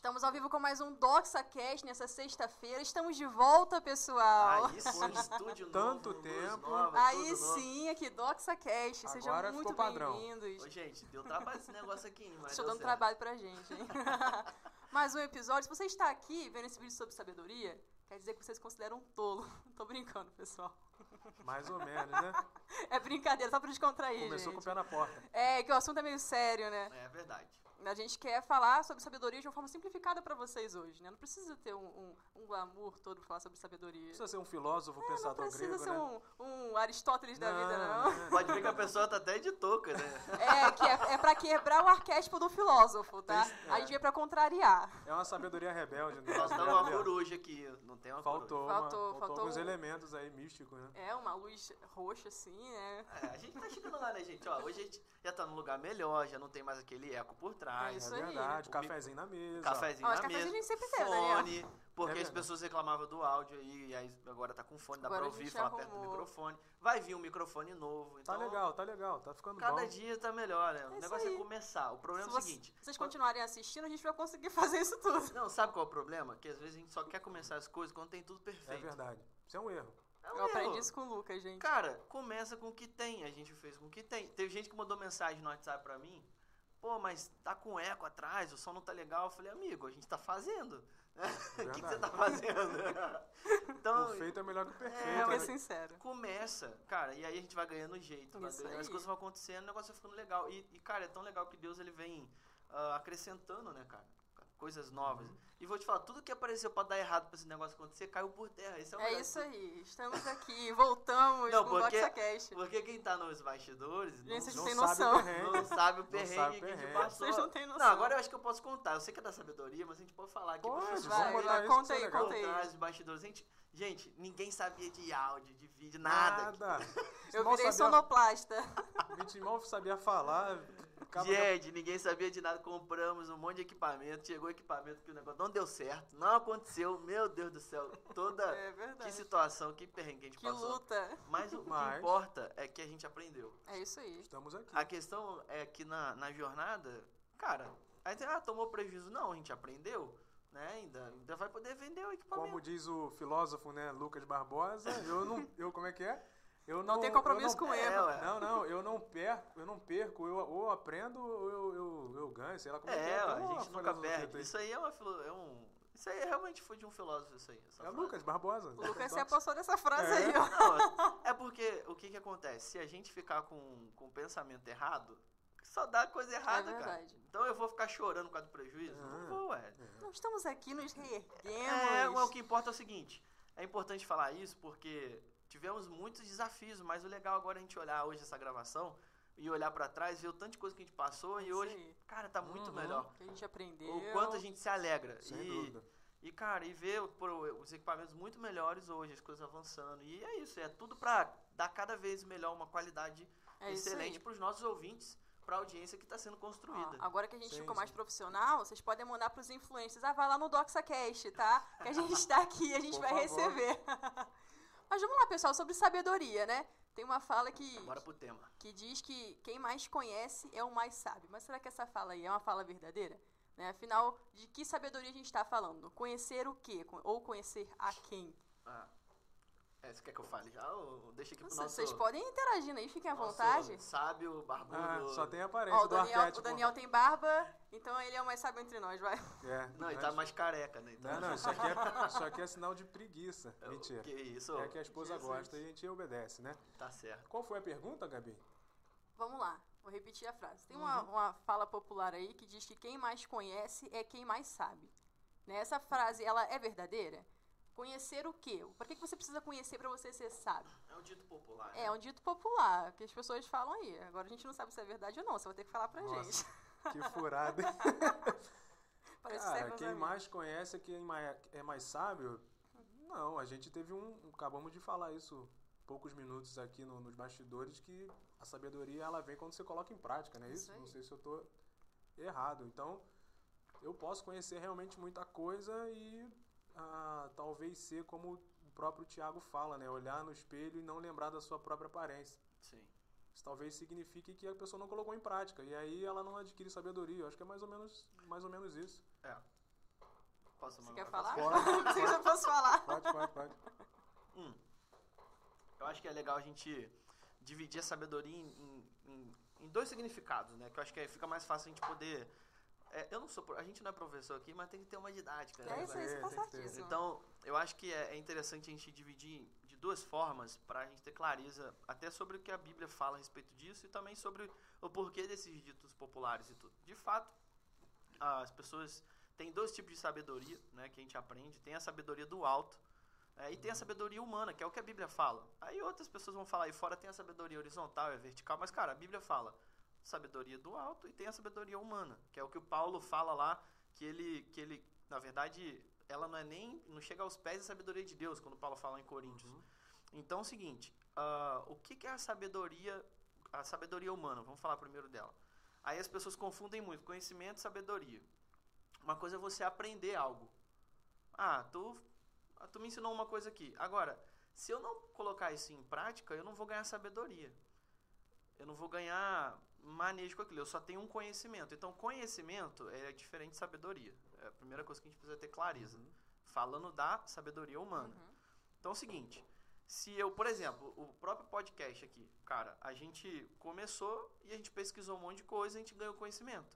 Estamos ao vivo com mais um DoxaCast nessa sexta-feira. Estamos de volta, pessoal. Aí sim, estúdio novo, Tanto tempo. nova, Aí tudo novo. sim, aqui DoxaCast. Sejam Agora muito ficou padrão. bem-vindos. Ô, gente, deu trabalho esse negócio aqui, hein, mas Estou dando certo. trabalho pra gente, hein? mais um episódio. Se você está aqui vendo esse vídeo sobre sabedoria, quer dizer que vocês consideram um tolo. Tô brincando, pessoal. Mais ou menos, né? É brincadeira, só pra descontrair, Começou com o gente. pé na porta. É, que o assunto é meio sério, né? É verdade. A gente quer falar sobre sabedoria de uma forma simplificada pra vocês hoje, né? Não precisa ter um, um, um glamour todo pra falar sobre sabedoria. Precisa ser um filósofo, É, não pensador precisa grego, ser né? um, um Aristóteles da vida, não. né? Pode ver que a pessoa tá até de touca, né? É, que é, é pra quebrar o arquétipo do filósofo, tá? Isso, A é. gente veio pra contrariar. É uma sabedoria rebelde. Né? Faltou uma coruja aqui, não tem uma Faltou, coruja. uma- Faltou- faltou, faltou alguns um- elementos aí místicos, né? É, uma luz roxa assim, né? É, a gente tá chegando lá, né, gente? Ó, hoje a gente já tá num lugar melhor, já não tem mais aquele eco por É trás. isso é aí. verdade. O Cafezinho na mesa. Cafezinho Ó, na cafezinho a mesa, gente sempre teve, Daniel. fone, porque É as pessoas reclamavam do áudio aí, e aí agora tá com fone, dá Agora pra a ouvir, falar perto do microfone. Vai vir um microfone novo, Tá então... legal, tá legal. Tá ficando Cada bom. dia tá melhor, né? O isso negócio aí. é começar. O problema Se é o seguinte... vocês quando- continuarem assistindo, a gente vai conseguir fazer isso tudo. Não, sabe qual é o problema? Que às vezes a gente só quer começar as coisas quando tem tudo É perfeito. verdade. Isso é um erro. É um Eu aprendi isso com o Lucas, gente. Cara, começa com o que tem. A gente fez com o que tem. Teve gente que mandou mensagem no WhatsApp pra mim. Pô, mas tá com eco atrás, o som não tá legal. Eu falei, amigo, a gente tá fazendo. O que, que você tá fazendo? então, O feito é melhor que o perfeito. É, Fica né? mas- sincero. começa, cara, e aí a gente vai ganhando jeito, vai ganhando, as coisas vão acontecendo, o negócio vai ficando legal. E, e, cara, é tão legal que Deus ele vem ah, acrescentando, né, cara? Coisas novas. Uhum. E vou te falar, tudo que apareceu pra dar errado pra esse negócio acontecer caiu por terra. Esse é, o É melhor. isso aí. Estamos aqui, voltamos Não, com o porque- DoxaCast. Porque quem tá nos bastidores Gente, não, vocês Não sabe noção. o perrengue. não sabe o Não perrengue sabe o que a gente passou. Vocês não têm noção. Não, agora eu acho que eu posso contar. Eu sei que é da sabedoria, mas a gente pode falar aqui. Pode, vai, vai, isso. conta que isso é aí, conta aí. contar os bastidores. Gente, gente, ninguém sabia de áudio, de vídeo, nada. Nada. Eu Mal virei sabia- sonoplasta. O Vitimão sabia falar. Acaba- Gente, ninguém sabia de nada. Compramos um monte de equipamento. Chegou o equipamento que o negócio não deu certo. Não aconteceu. Meu Deus do céu. Toda. É Que verdade. situação, que perrengue que a gente Que passou. luta. Mas o que Mas- importa é que a gente aprendeu. É isso aí. Estamos aqui. A questão é que na, na jornada, cara, aí você, ah, tomou prejuízo. Não, a gente aprendeu, né? Ainda, ainda vai poder vender o equipamento. Como diz o filósofo, né, Lucas Barbosa, eu não. Eu, como é que é? Eu não, tem compromisso eu com não, erro. É. Não, não, eu não perco, eu não perco, eu ou aprendo ou eu, eu, eu ganho, sei lá como é, que É, é. ué, Tem a gente nunca perde. aí. Isso aí é, uma, é um. Isso aí realmente foi de um filósofo, isso aí. essa É o. Lucas Barbosa. O Lucas se apossou dessa frase É. aí, ó. Não, é porque o que que acontece? Se a gente ficar com, com o pensamento errado, só dá coisa errada, cara. É verdade. Então eu vou ficar chorando por causa do prejuízo? Ah. Não vou, ué. Não estamos aqui nos reerguemos. É, o que importa é o seguinte: é importante falar isso porque tivemos muitos desafios, mas o legal agora é a gente olhar hoje essa gravação e olhar pra trás, ver o tanto de coisa que a gente passou e Isso hoje, cara, tá muito Uhum. melhor. Que a gente aprendeu. O quanto a gente se alegra. Sem e, dúvida. e, cara, e ver pô, os equipamentos muito melhores hoje, as coisas avançando. E é isso, é tudo pra dar cada vez melhor uma qualidade É excelente aí. pros nossos ouvintes, pra audiência que tá sendo construída. agora que a gente Sim, ficou sim. mais profissional, vocês podem mandar pros influencers. Ah, vai lá no DoxaCast, tá? Que a gente tá aqui, a gente Por vai favor. receber. Mas vamos lá, pessoal, sobre sabedoria, né? Tem uma fala que, Bora pro tema. que diz que quem mais conhece é o mais sábio. Mas será que essa fala aí é uma fala verdadeira? Né? Afinal, de que sabedoria a gente está falando? Conhecer o quê? Ou conhecer a quem? Ah. É, você quer que eu fale já ou deixa aqui pro nosso... vocês podem interagir aí, fiquem à nosso vontade. Sábio, barbudo. Ah, só tem Ó, aparência o do Daniel, arquétipo. o Daniel tem barba, então ele é o mais sábio entre nós, vai. É, Não, ele mas- tá mais careca, né? Então, Não, não, isso aqui, é, isso aqui é sinal de preguiça. É, Mentira. Que isso? É que a esposa Jesus. gosta e a gente obedece, né? Tá certo. Qual foi a pergunta, Gabi? Vamos lá, vou repetir a frase. Tem uma, uma fala popular aí que diz que quem mais conhece é quem mais sabe. Né? Essa frase, ela é verdadeira? Conhecer o quê? Para que que você precisa conhecer para você ser sábio? É um dito popular. É um dito popular, que as pessoas falam aí. Agora a gente não sabe se é verdade ou não, você vai ter que falar pra Nossa. gente. Que furada. Parece que é Cara, quem amigos. mais conhece é quem é mais sábio? Não, a gente teve um. Acabamos de falar isso poucos minutos aqui no- nos bastidores que a sabedoria ela vem quando você coloca em prática, não é Isso isso? Não sei se eu tô errado. Então, eu posso conhecer realmente muita coisa e ah, talvez ser como o próprio Tiago fala, né? Olhar no espelho e não lembrar da sua própria aparência. Sim. Isso talvez signifique que a pessoa não colocou em prática. E aí ela não adquire sabedoria. Eu acho que é mais ou menos, mais ou menos isso. É. Posso Você mandar quer falar? Pode, Não sei se eu posso falar. Pode, pode, pode. Hum. Eu acho que é legal a gente dividir a sabedoria em, em- em- em dois significados, né? Que eu acho que aí fica mais fácil a gente poder. É, eu não sou. A gente não é professor aqui, mas tem que ter uma didática, né? É isso aí, você tá Tem que ter. certíssimo. Então, eu acho que é, é interessante a gente dividir de duas formas para a gente ter clareza até sobre o que a Bíblia fala a respeito disso e também sobre o porquê desses ditos populares e tudo. De fato, as pessoas têm dois tipos de sabedoria, né, que a gente aprende. Tem a sabedoria do alto é, e tem a sabedoria humana, que é o que a Bíblia fala. Aí outras pessoas vão falar aí fora tem a sabedoria horizontal, é vertical, mas cara, a Bíblia fala sabedoria do alto e tem a sabedoria humana, que é o que o Paulo fala lá, que ele, que ele, na verdade, ela não é nem, não chega aos pés da sabedoria de Deus, quando Paulo fala em Coríntios. Uhum. Então é o seguinte, ah, o que, que é a sabedoria, a sabedoria humana? Vamos falar primeiro dela. Aí as pessoas confundem muito conhecimento e sabedoria. Uma coisa é você aprender algo. Ah, tu, ah, tu me ensinou uma coisa aqui. Agora, se eu não colocar isso em prática, eu não vou ganhar sabedoria. Eu não vou ganhar manejo com aquilo. Eu só tenho um conhecimento. Então, conhecimento é diferente de sabedoria. É a primeira coisa que a gente precisa ter clareza. Uhum. Falando da sabedoria humana. Uhum. Então é o seguinte, se eu, por exemplo, o próprio podcast aqui, cara, a gente começou e a gente pesquisou um monte de coisa e a gente ganhou conhecimento.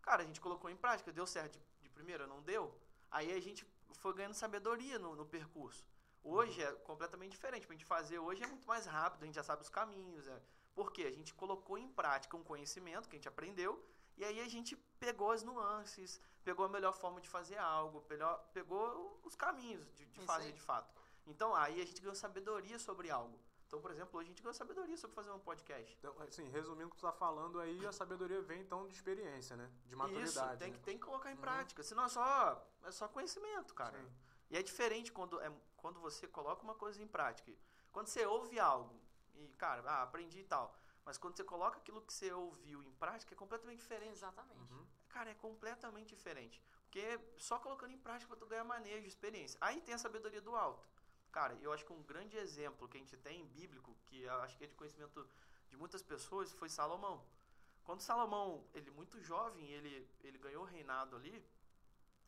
Cara, a gente colocou em prática, deu certo de, de primeira, não deu? Aí a gente foi ganhando sabedoria no, no percurso. Hoje é completamente diferente. Pra gente fazer hoje é muito mais rápido, a gente já sabe os caminhos. É, porque a gente colocou em prática um conhecimento que a gente aprendeu e aí a gente pegou as nuances, pegou a melhor forma de fazer algo, melhor, pegou os caminhos de, de Isso fazer aí. de fato. Então aí a gente ganhou sabedoria sobre algo. Então, por exemplo, hoje a gente ganhou sabedoria sobre fazer um podcast. Então, assim, resumindo o que tu tá falando aí, a sabedoria vem então de experiência, né? De maturidade. Isso, tem, né? que, tem que colocar em Uhum. prática. Senão é só, é só conhecimento, cara. Sim. E é diferente quando, é, quando você coloca uma coisa em prática. Quando você ouve algo e, cara, ah, aprendi e tal. Mas quando você coloca aquilo que você ouviu em prática, é completamente diferente. Exatamente. Uhum. Cara, é completamente diferente. Porque só colocando em prática tu ganhar manejo, experiência. Aí tem a sabedoria do alto. Cara, eu acho que um grande exemplo que a gente tem bíblico, que eu acho que é de conhecimento de muitas pessoas, foi Salomão. Quando Salomão, ele muito jovem, ele, ele ganhou o reinado ali,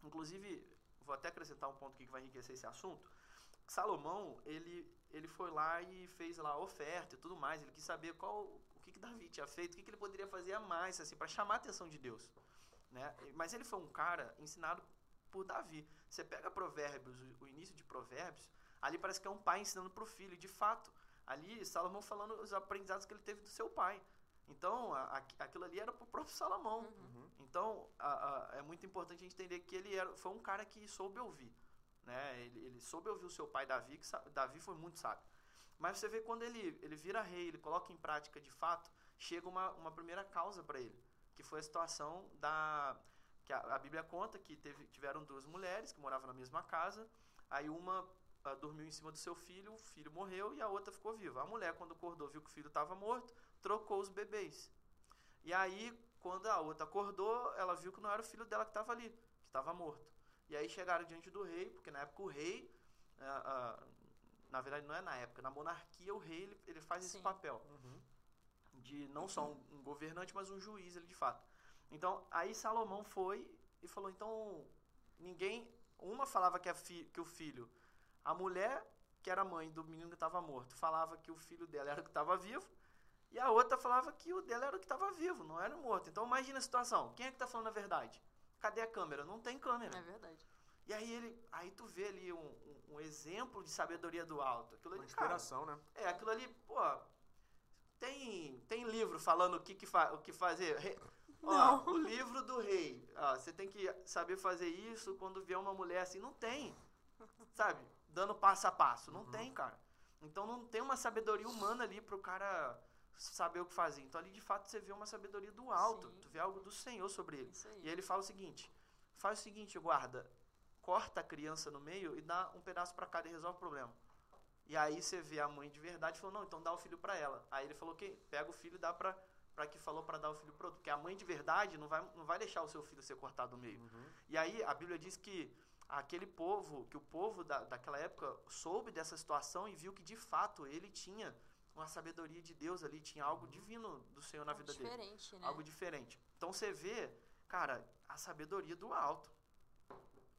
inclusive, vou até acrescentar um ponto aqui que vai enriquecer esse assunto. Salomão, ele, ele foi lá e fez lá a oferta e tudo mais, ele quis saber qual o que, que Davi tinha feito, o que, que ele poderia fazer a mais, assim, para chamar a atenção de Deus. Né? Mas ele foi um cara ensinado por Davi. Você pega Provérbios, o- início de Provérbios, ali parece que é um pai ensinando para o filho. E de fato, ali Salomão falando os aprendizados que ele teve do seu pai. Então, a- a- aquilo ali era para o próprio Salomão. Uhum. Então, a- é muito importante a gente entender que ele era, foi um cara que soube ouvir. Né? Ele, ele soube ouvir o seu pai Davi, que Davi foi muito sábio. Mas você vê quando ele, ele vira rei, ele coloca em prática de fato, chega uma, uma primeira causa para ele, que foi a situação da. que a, a Bíblia conta que teve, tiveram duas mulheres que moravam na mesma casa, aí uma ah, dormiu em cima do seu filho, o filho morreu e a outra ficou viva. A mulher, quando acordou, viu que o filho estava morto, trocou os bebês. E aí, quando a outra acordou, ela viu que não era o filho dela que estava ali, que estava morto. E aí chegaram diante do rei, porque na época o rei, ah, ah, na verdade não é na época, na monarquia o rei ele, ele faz esse Sim. papel Uhum. de não só um, um governante, mas um juiz ele de fato. Então aí Salomão foi e falou então ninguém, uma falava que, a fi, que o filho, a mulher que era mãe do menino que estava morto, falava que o filho dela era o que estava vivo. E a outra falava que o dela era o que estava vivo, não era morto. Então imagina a situação. Quem é que está falando a verdade? Cadê a câmera? Não tem câmera. É verdade. E aí ele, aí tu vê ali um, um- um exemplo de sabedoria do alto. Aquilo Uma ali, cara, inspiração, né? é, aquilo ali, pô, tem, tem livro falando o que, que, fa, o que fazer. Re- ó, Não. o livro do rei. Ó, você tem que saber fazer isso quando vier uma mulher assim. Não tem. Sabe? Dando passo a passo. Não Uhum. tem, cara. Então não tem uma sabedoria humana ali pro cara saber o que fazer. Então ali de fato você vê uma sabedoria do alto. Sim. Tu vê algo do Senhor sobre ele. E ele fala o seguinte: faz o seguinte, guarda, corta a criança no meio e dá um pedaço para cada e resolve o problema. E aí você vê a mãe de verdade e falou: não, então dá o filho para ela. Aí ele falou: que pega o filho e dá para para que falou para dar o filho pro outro. Porque a mãe de verdade não vai, não vai deixar o seu filho ser cortado no meio. Uhum. E aí a Bíblia diz que aquele povo, que o povo da, daquela época soube dessa situação e viu que de fato ele tinha uma sabedoria de Deus ali, tinha algo divino do Senhor na vida dele Diferente, né? algo diferente. Então você vê, cara, a sabedoria do alto.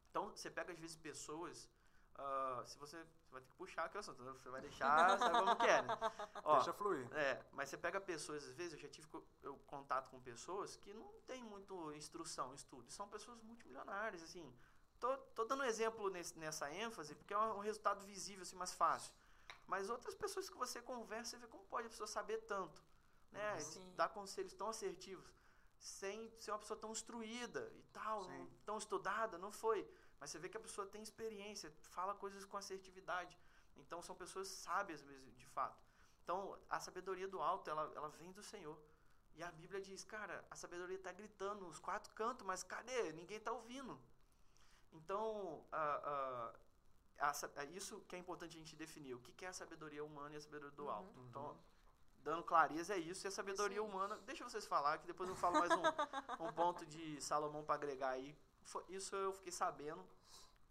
Então, você pega às vezes pessoas. Uh, se você, você vai ter que puxar aqui o assunto, você vai deixar, sabe como que é, né? Ó, Deixa fluir. É, mas você pega pessoas, às vezes, eu já tive eu, contato com pessoas que não tem muito instrução, estudo, são pessoas multimilionárias, assim. Tô, tô dando um exemplo nesse, nessa ênfase, porque é um, um resultado visível, assim, mais fácil. Mas outras pessoas que você conversa, você vê como pode a pessoa saber tanto, né? Sim. Dar conselhos tão assertivos sem ser uma pessoa tão instruída e tal, não, tão estudada, não foi. Mas você vê que a pessoa tem experiência, fala coisas com assertividade. Então são pessoas sábias mesmo, de fato. Então a sabedoria do alto, ela, ela vem do Senhor. E a Bíblia diz, cara, a sabedoria está gritando nos quatro cantos, mas cadê? Ninguém está ouvindo. Então, a, a, isso que é importante a gente definir. O que é a sabedoria humana e a sabedoria do uhum. alto. Então, dando clareza é isso. E a sabedoria Sim. humana, deixa vocês falar, que depois eu falo mais um, um ponto de Salomão para agregar aí. Isso eu fiquei sabendo.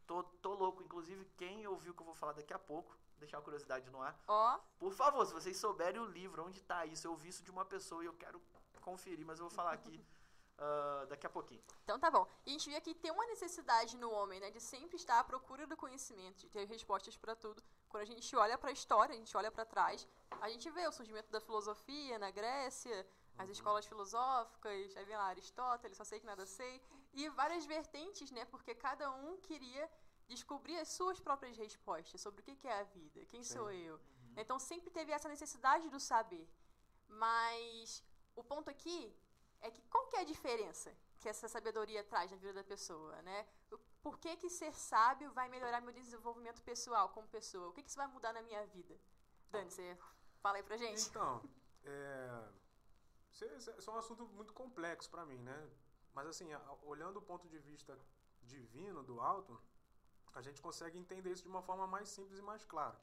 Tô, tô louco. Inclusive, quem ouviu que eu vou falar daqui a pouco, deixar a curiosidade no ar. Ó. Oh. Por favor, se vocês souberem o livro, onde está isso, eu ouvi isso de uma pessoa e eu quero conferir, mas eu vou falar aqui uh, daqui a pouquinho. Então tá bom. E a gente vê que tem uma necessidade no homem, né, de sempre estar à procura do conhecimento, de ter respostas para tudo. Quando a gente olha para a história, a gente olha para trás, a gente vê o surgimento da filosofia na Grécia, as uhum. escolas filosóficas, aí vem lá Aristóteles, só sei que nada sei, e várias vertentes, né, porque cada um queria descobrir as suas próprias respostas sobre o que é a vida, quem Sim. sou eu. Uhum. Então sempre teve essa necessidade do saber. Mas o ponto aqui é que qual que é a diferença que essa sabedoria traz na vida da pessoa, né? Por que, que ser sábio vai melhorar meu desenvolvimento pessoal como pessoa? O que, que isso vai mudar na minha vida? Dani, você fala aí pra gente. Então, é, isso é um assunto muito complexo para mim, né? Mas assim, olhando o ponto de vista divino do alto, a gente consegue entender isso de uma forma mais simples e mais clara.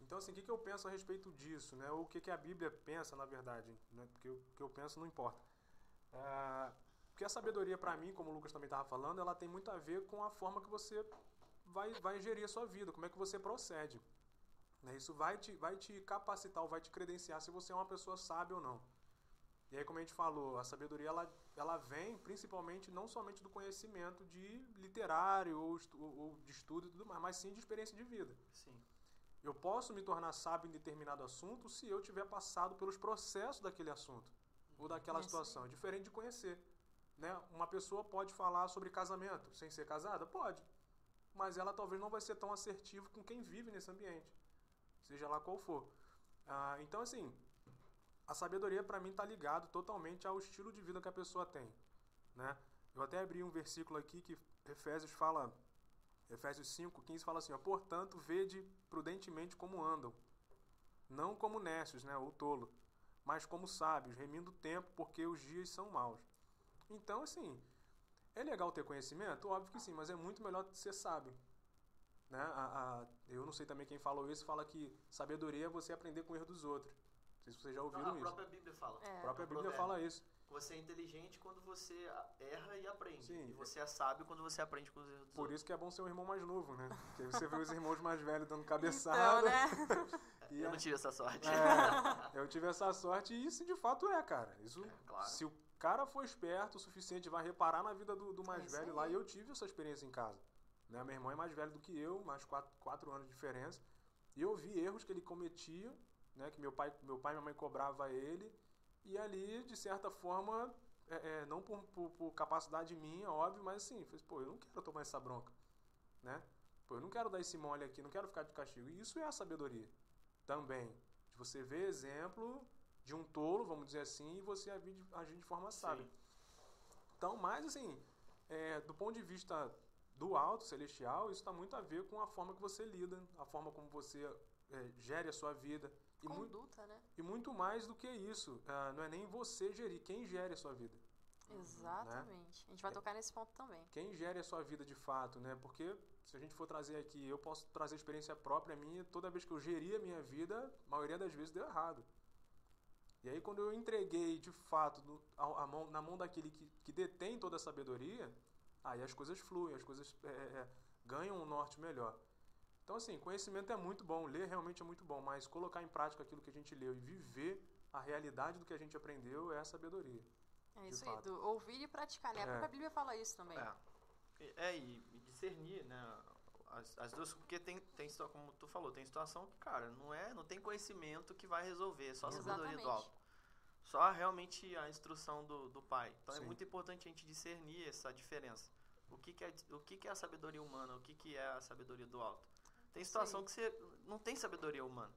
Então, assim, o que, que eu penso a respeito disso, né? Ou o que, que a Bíblia pensa, na verdade, né? Porque o que eu penso não importa. É, porque a sabedoria, para mim, como o Lucas também estava falando, ela tem muito a ver com a forma que você vai, vai gerir a sua vida, como é que você procede. Né? Isso vai te, vai te capacitar ou vai te credenciar se você é uma pessoa sábia ou não. E aí, como a gente falou, a sabedoria ela, ela vem principalmente não somente do conhecimento de literário ou, ou de estudo e tudo mais, mas sim de experiência de vida. Sim. Eu posso me tornar sábio em determinado assunto se eu tiver passado pelos processos daquele assunto ou daquela situação. É diferente de conhecer. Né? Uma pessoa pode falar sobre casamento sem ser casada? Pode. Mas ela talvez não vai ser tão assertivo com quem vive nesse ambiente. Seja lá qual for. Ah, então, assim, a sabedoria para mim está ligado totalmente ao estilo de vida que a pessoa tem. Né? Eu até abri um versículo aqui que Efésios fala Efésios 5, 15 fala assim, ó, portanto, vede prudentemente como andam, não como necios, né, ou tolo, mas como sábios, remindo o tempo, porque os dias são maus. Então, assim, é legal ter conhecimento? Óbvio que sim, mas é muito melhor ser sábio. Né? A, a, eu não sei também quem falou isso, fala que sabedoria é você aprender com o erro dos outros. Não sei se vocês já ouviram não, a isso. A própria Bíblia fala. É. A própria Bíblia fala isso. Você é inteligente quando você erra e aprende. Sim. E você é sábio quando você aprende com os erros dos Por outros. isso que é bom ser um irmão mais novo, né? Porque você vê os irmãos mais velhos dando cabeçada. Então, né? eu não é tive essa sorte. É, eu tive essa sorte e isso de fato é, cara. Isso, é, claro. Se o cara for esperto o suficiente, vai reparar na vida do, do mais é velho lá. E eu tive essa experiência em casa. Né? Meu irmão é mais velho do que eu, mais quatro, quatro anos de diferença. E eu vi erros que ele cometia, né? Que meu pai, meu pai e minha mãe cobrava ele. E ali, de certa forma, é, é, não por, por, por, capacidade minha, óbvio, mas assim, fez, pô, eu não quero tomar essa bronca, né? Pô, eu não quero dar esse mole aqui, não quero ficar de castigo. E isso é a sabedoria também. De você ver exemplo de um tolo, vamos dizer assim, e você agir de, agir de forma sábia. Então, mais assim, é, do ponto de vista do alto celestial, isso está muito a ver com a forma que você lida, a forma como você é, gere a sua vida. E Conduta, muito, né? E muito mais do que isso. Uh, não é nem você gerir, quem gere a sua vida. Exatamente. Né? A gente vai é. tocar nesse ponto também. Quem gere a sua vida de fato, né? Porque se a gente for trazer aqui, eu posso trazer experiência própria minha, toda vez que eu geri a minha vida, a maioria das vezes deu errado. E aí quando eu entreguei de fato a, a mão, na mão daquele que, que detém toda a sabedoria, aí as coisas fluem, as coisas é, é, é ganham um norte melhor. Então, assim, conhecimento é muito bom, ler realmente é muito bom, mas colocar em prática aquilo que a gente leu e viver a realidade do que a gente aprendeu é a sabedoria. É isso aí, do ouvir e praticar, né? A própria é. Bíblia fala isso também. É, é e, discernir, né? As, as duas, porque tem, tem, como tu falou, tem situação que, cara, não é, não tem conhecimento que vai resolver, é só a sabedoria do alto. Só realmente a instrução do, do pai. Então é Sim. muito importante a gente discernir essa diferença. O que, que, é, o que, que é a sabedoria humana, o que, que é a sabedoria do alto. Tem situação Sim. que você não tem sabedoria humana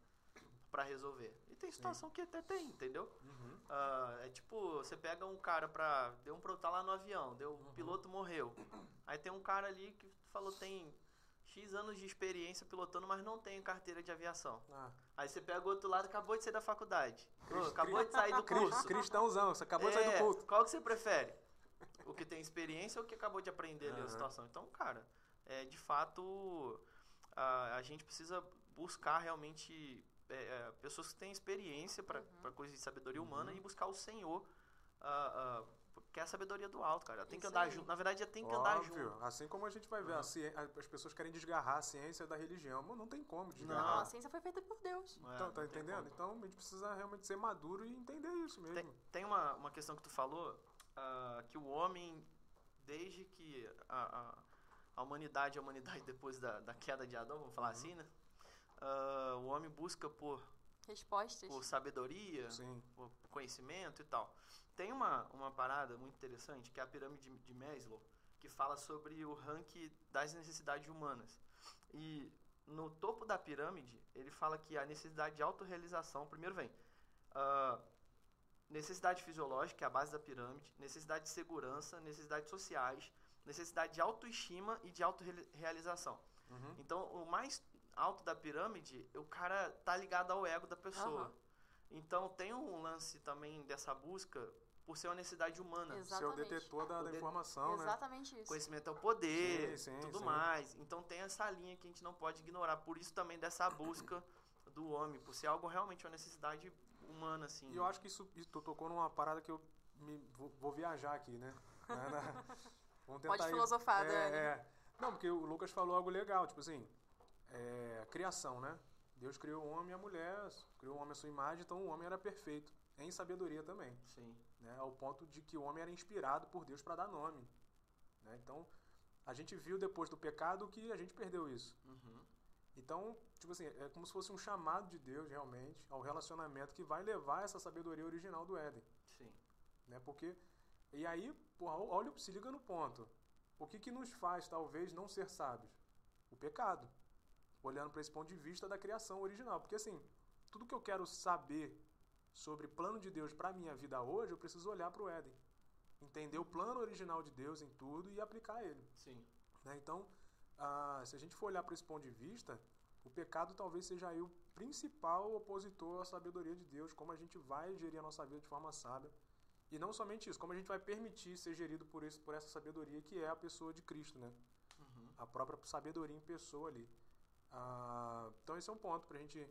pra resolver. E tem situação que até tem, entendeu? Uhum. Ah, é tipo, você pega um cara pra. Deu um tá lá no avião, deu, o piloto morreu. Aí tem um cara ali que falou tem X anos de experiência pilotando, mas não tem carteira de aviação. Ah, Aí você pega o outro lado, acabou de sair da faculdade. Acabou de sair do curso. cristãozão, você acabou de sair É, do culto. Qual que você prefere? O que tem experiência ou o que acabou de aprender ali a situação? Então, cara, é, de fato, a, a gente precisa buscar realmente é, é, pessoas que têm experiência para Uhum. coisas de sabedoria Uhum. humana e buscar o Senhor, ah, ah, que é a sabedoria do alto, cara. Tem que andar aí. junto. Na verdade, já tem que andar Óbvio, junto. assim como a gente vai ver, a ci- a- as pessoas querem desgarrar a ciência da religião, mas não tem como Não, desgarrar. a ciência foi feita por Deus. É, Então, tá não tem entendendo? como. Então a gente precisa realmente ser maduro e entender isso mesmo. Tem, tem uma, uma questão que tu falou, ah, que o homem, desde que a, a, humanidade, a humanidade depois da, da queda de Adão, vamos falar Uhum. assim, né? Ah, o homem busca por, Respostas. por sabedoria, Sim. por conhecimento e tal. Tem uma, uma parada muito interessante, que é a pirâmide de Maslow, que fala sobre o ranking das necessidades humanas. E no topo da pirâmide, ele fala que a necessidade de autorrealização, primeiro vem ah, necessidade fisiológica, que é a base da pirâmide, necessidade de segurança, necessidades sociais, necessidade de autoestima e de autorrealização. Uhum. Então, o mais alto da pirâmide, o cara tá ligado ao ego da pessoa. Aham. Então, tem um lance também dessa busca por ser uma necessidade humana. Exato. Ser o Exatamente. detetor da, O da de- informação, né? Exatamente isso. Conhecimento é o poder, Sim, sim, tudo sim. mais. Então, tem essa linha que a gente não pode ignorar. Por isso também dessa busca do homem, por ser algo realmente uma necessidade humana, assim. E eu acho que isso, isso tu tocou numa parada que eu me, vou, vou viajar aqui, né? Na- na- vamos Pode ir- filosofar, é, Dani. é. Não, porque o Lucas falou algo legal, tipo assim, é, criação, né? Deus criou o homem e a mulher, criou o homem à sua imagem, então o homem era perfeito, em sabedoria também, Sim. né? Ao ponto de que o homem era inspirado por Deus para dar nome, né? Então, a gente viu depois do pecado que a gente perdeu isso. Uhum. Então, tipo assim, é como se fosse um chamado de Deus realmente ao relacionamento que vai levar essa sabedoria original do Éden, Sim. né? Porque e aí, porra, olha, se liga no ponto. O que que nos faz talvez não ser sábios? O pecado. Olhando para esse ponto de vista da criação original, porque assim, tudo que eu quero saber sobre plano de Deus para minha vida hoje, eu preciso olhar para o Éden. Entender o plano original de Deus em tudo e aplicar ele. Sim. Né? Então, ah, se a gente for olhar para esse ponto de vista, o pecado talvez seja aí o principal opositor à sabedoria de Deus, como a gente vai gerir a nossa vida de forma sábia. E não somente isso, como a gente vai permitir ser gerido por, esse, por essa sabedoria que é a pessoa de Cristo, né? Uhum. A própria sabedoria em pessoa ali. Ah, então esse é um ponto para a gente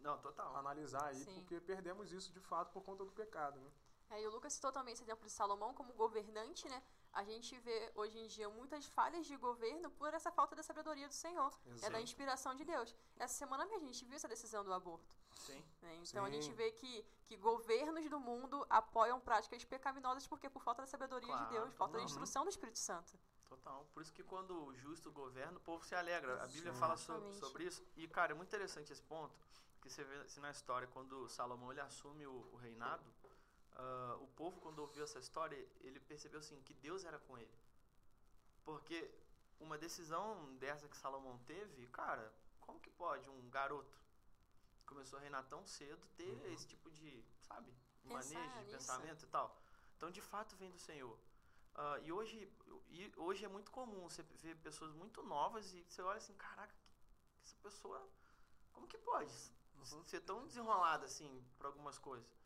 Não, total. analisar aí, Sim. porque perdemos isso de fato por conta do pecado, né? É, e o Lucas citou também esse exemplo de Salomão como governante, né? A gente vê hoje em dia muitas falhas de governo por essa falta da sabedoria do Senhor. É da Exato. inspiração de Deus. Essa semana mesmo a gente viu essa decisão do aborto. Sim. né? Então a Sim. gente vê que, que governos do mundo apoiam práticas pecaminosas porque por falta da sabedoria Claro, de Deus, falta da total. instrução do Espírito Santo. Total. Por isso que quando o justo governa, o povo se alegra. A Bíblia Sim. fala sobre, sobre isso. E, cara, é muito interessante esse ponto, que você vê assim, na história, quando Salomão ele assume o, o reinado, ah, o povo, quando ouviu essa história, ele percebeu assim, que Deus era com ele. Porque uma decisão dessa que Salomão teve, cara, como que pode um garoto começou a reinar tão cedo ter Uhum. esse tipo de, sabe, Pensar manejo de nisso. pensamento e tal? Então, de fato, vem do Senhor. Ah, e, hoje, e hoje é muito comum você ver pessoas muito novas e você olha assim, caraca, essa pessoa, como que pode Uhum. ser tão desenrolada assim para algumas coisas?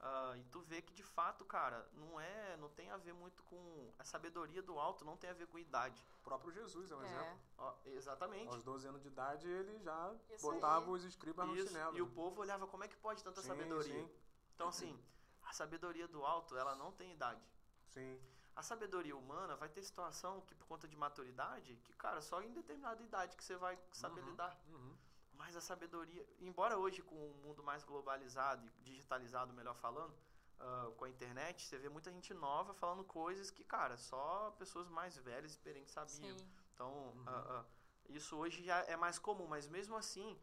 Ah, e tu vê que de fato, cara, não é, não tem a ver muito com a sabedoria do alto, não tem a ver com idade. O próprio Jesus é um É. exemplo. Ó, exatamente. Aos 12 anos de idade, ele já Isso botava aí. os escribas no Isso, chinelo. e o povo olhava como é que pode tanta Sim, sabedoria. sim. Então assim, a sabedoria do alto, ela não tem idade. Sim. A sabedoria humana vai ter situação que, por conta de maturidade, que, cara, só em determinada idade que você vai saber Uhum. lidar. Uhum. Mas a sabedoria, embora hoje com o mundo mais globalizado e digitalizado, melhor falando, ah, com a internet, você vê muita gente nova falando coisas que, cara, só pessoas mais velhas, experientes sabiam. Sim. Então, uh, uh, isso hoje já é mais comum, mas mesmo assim,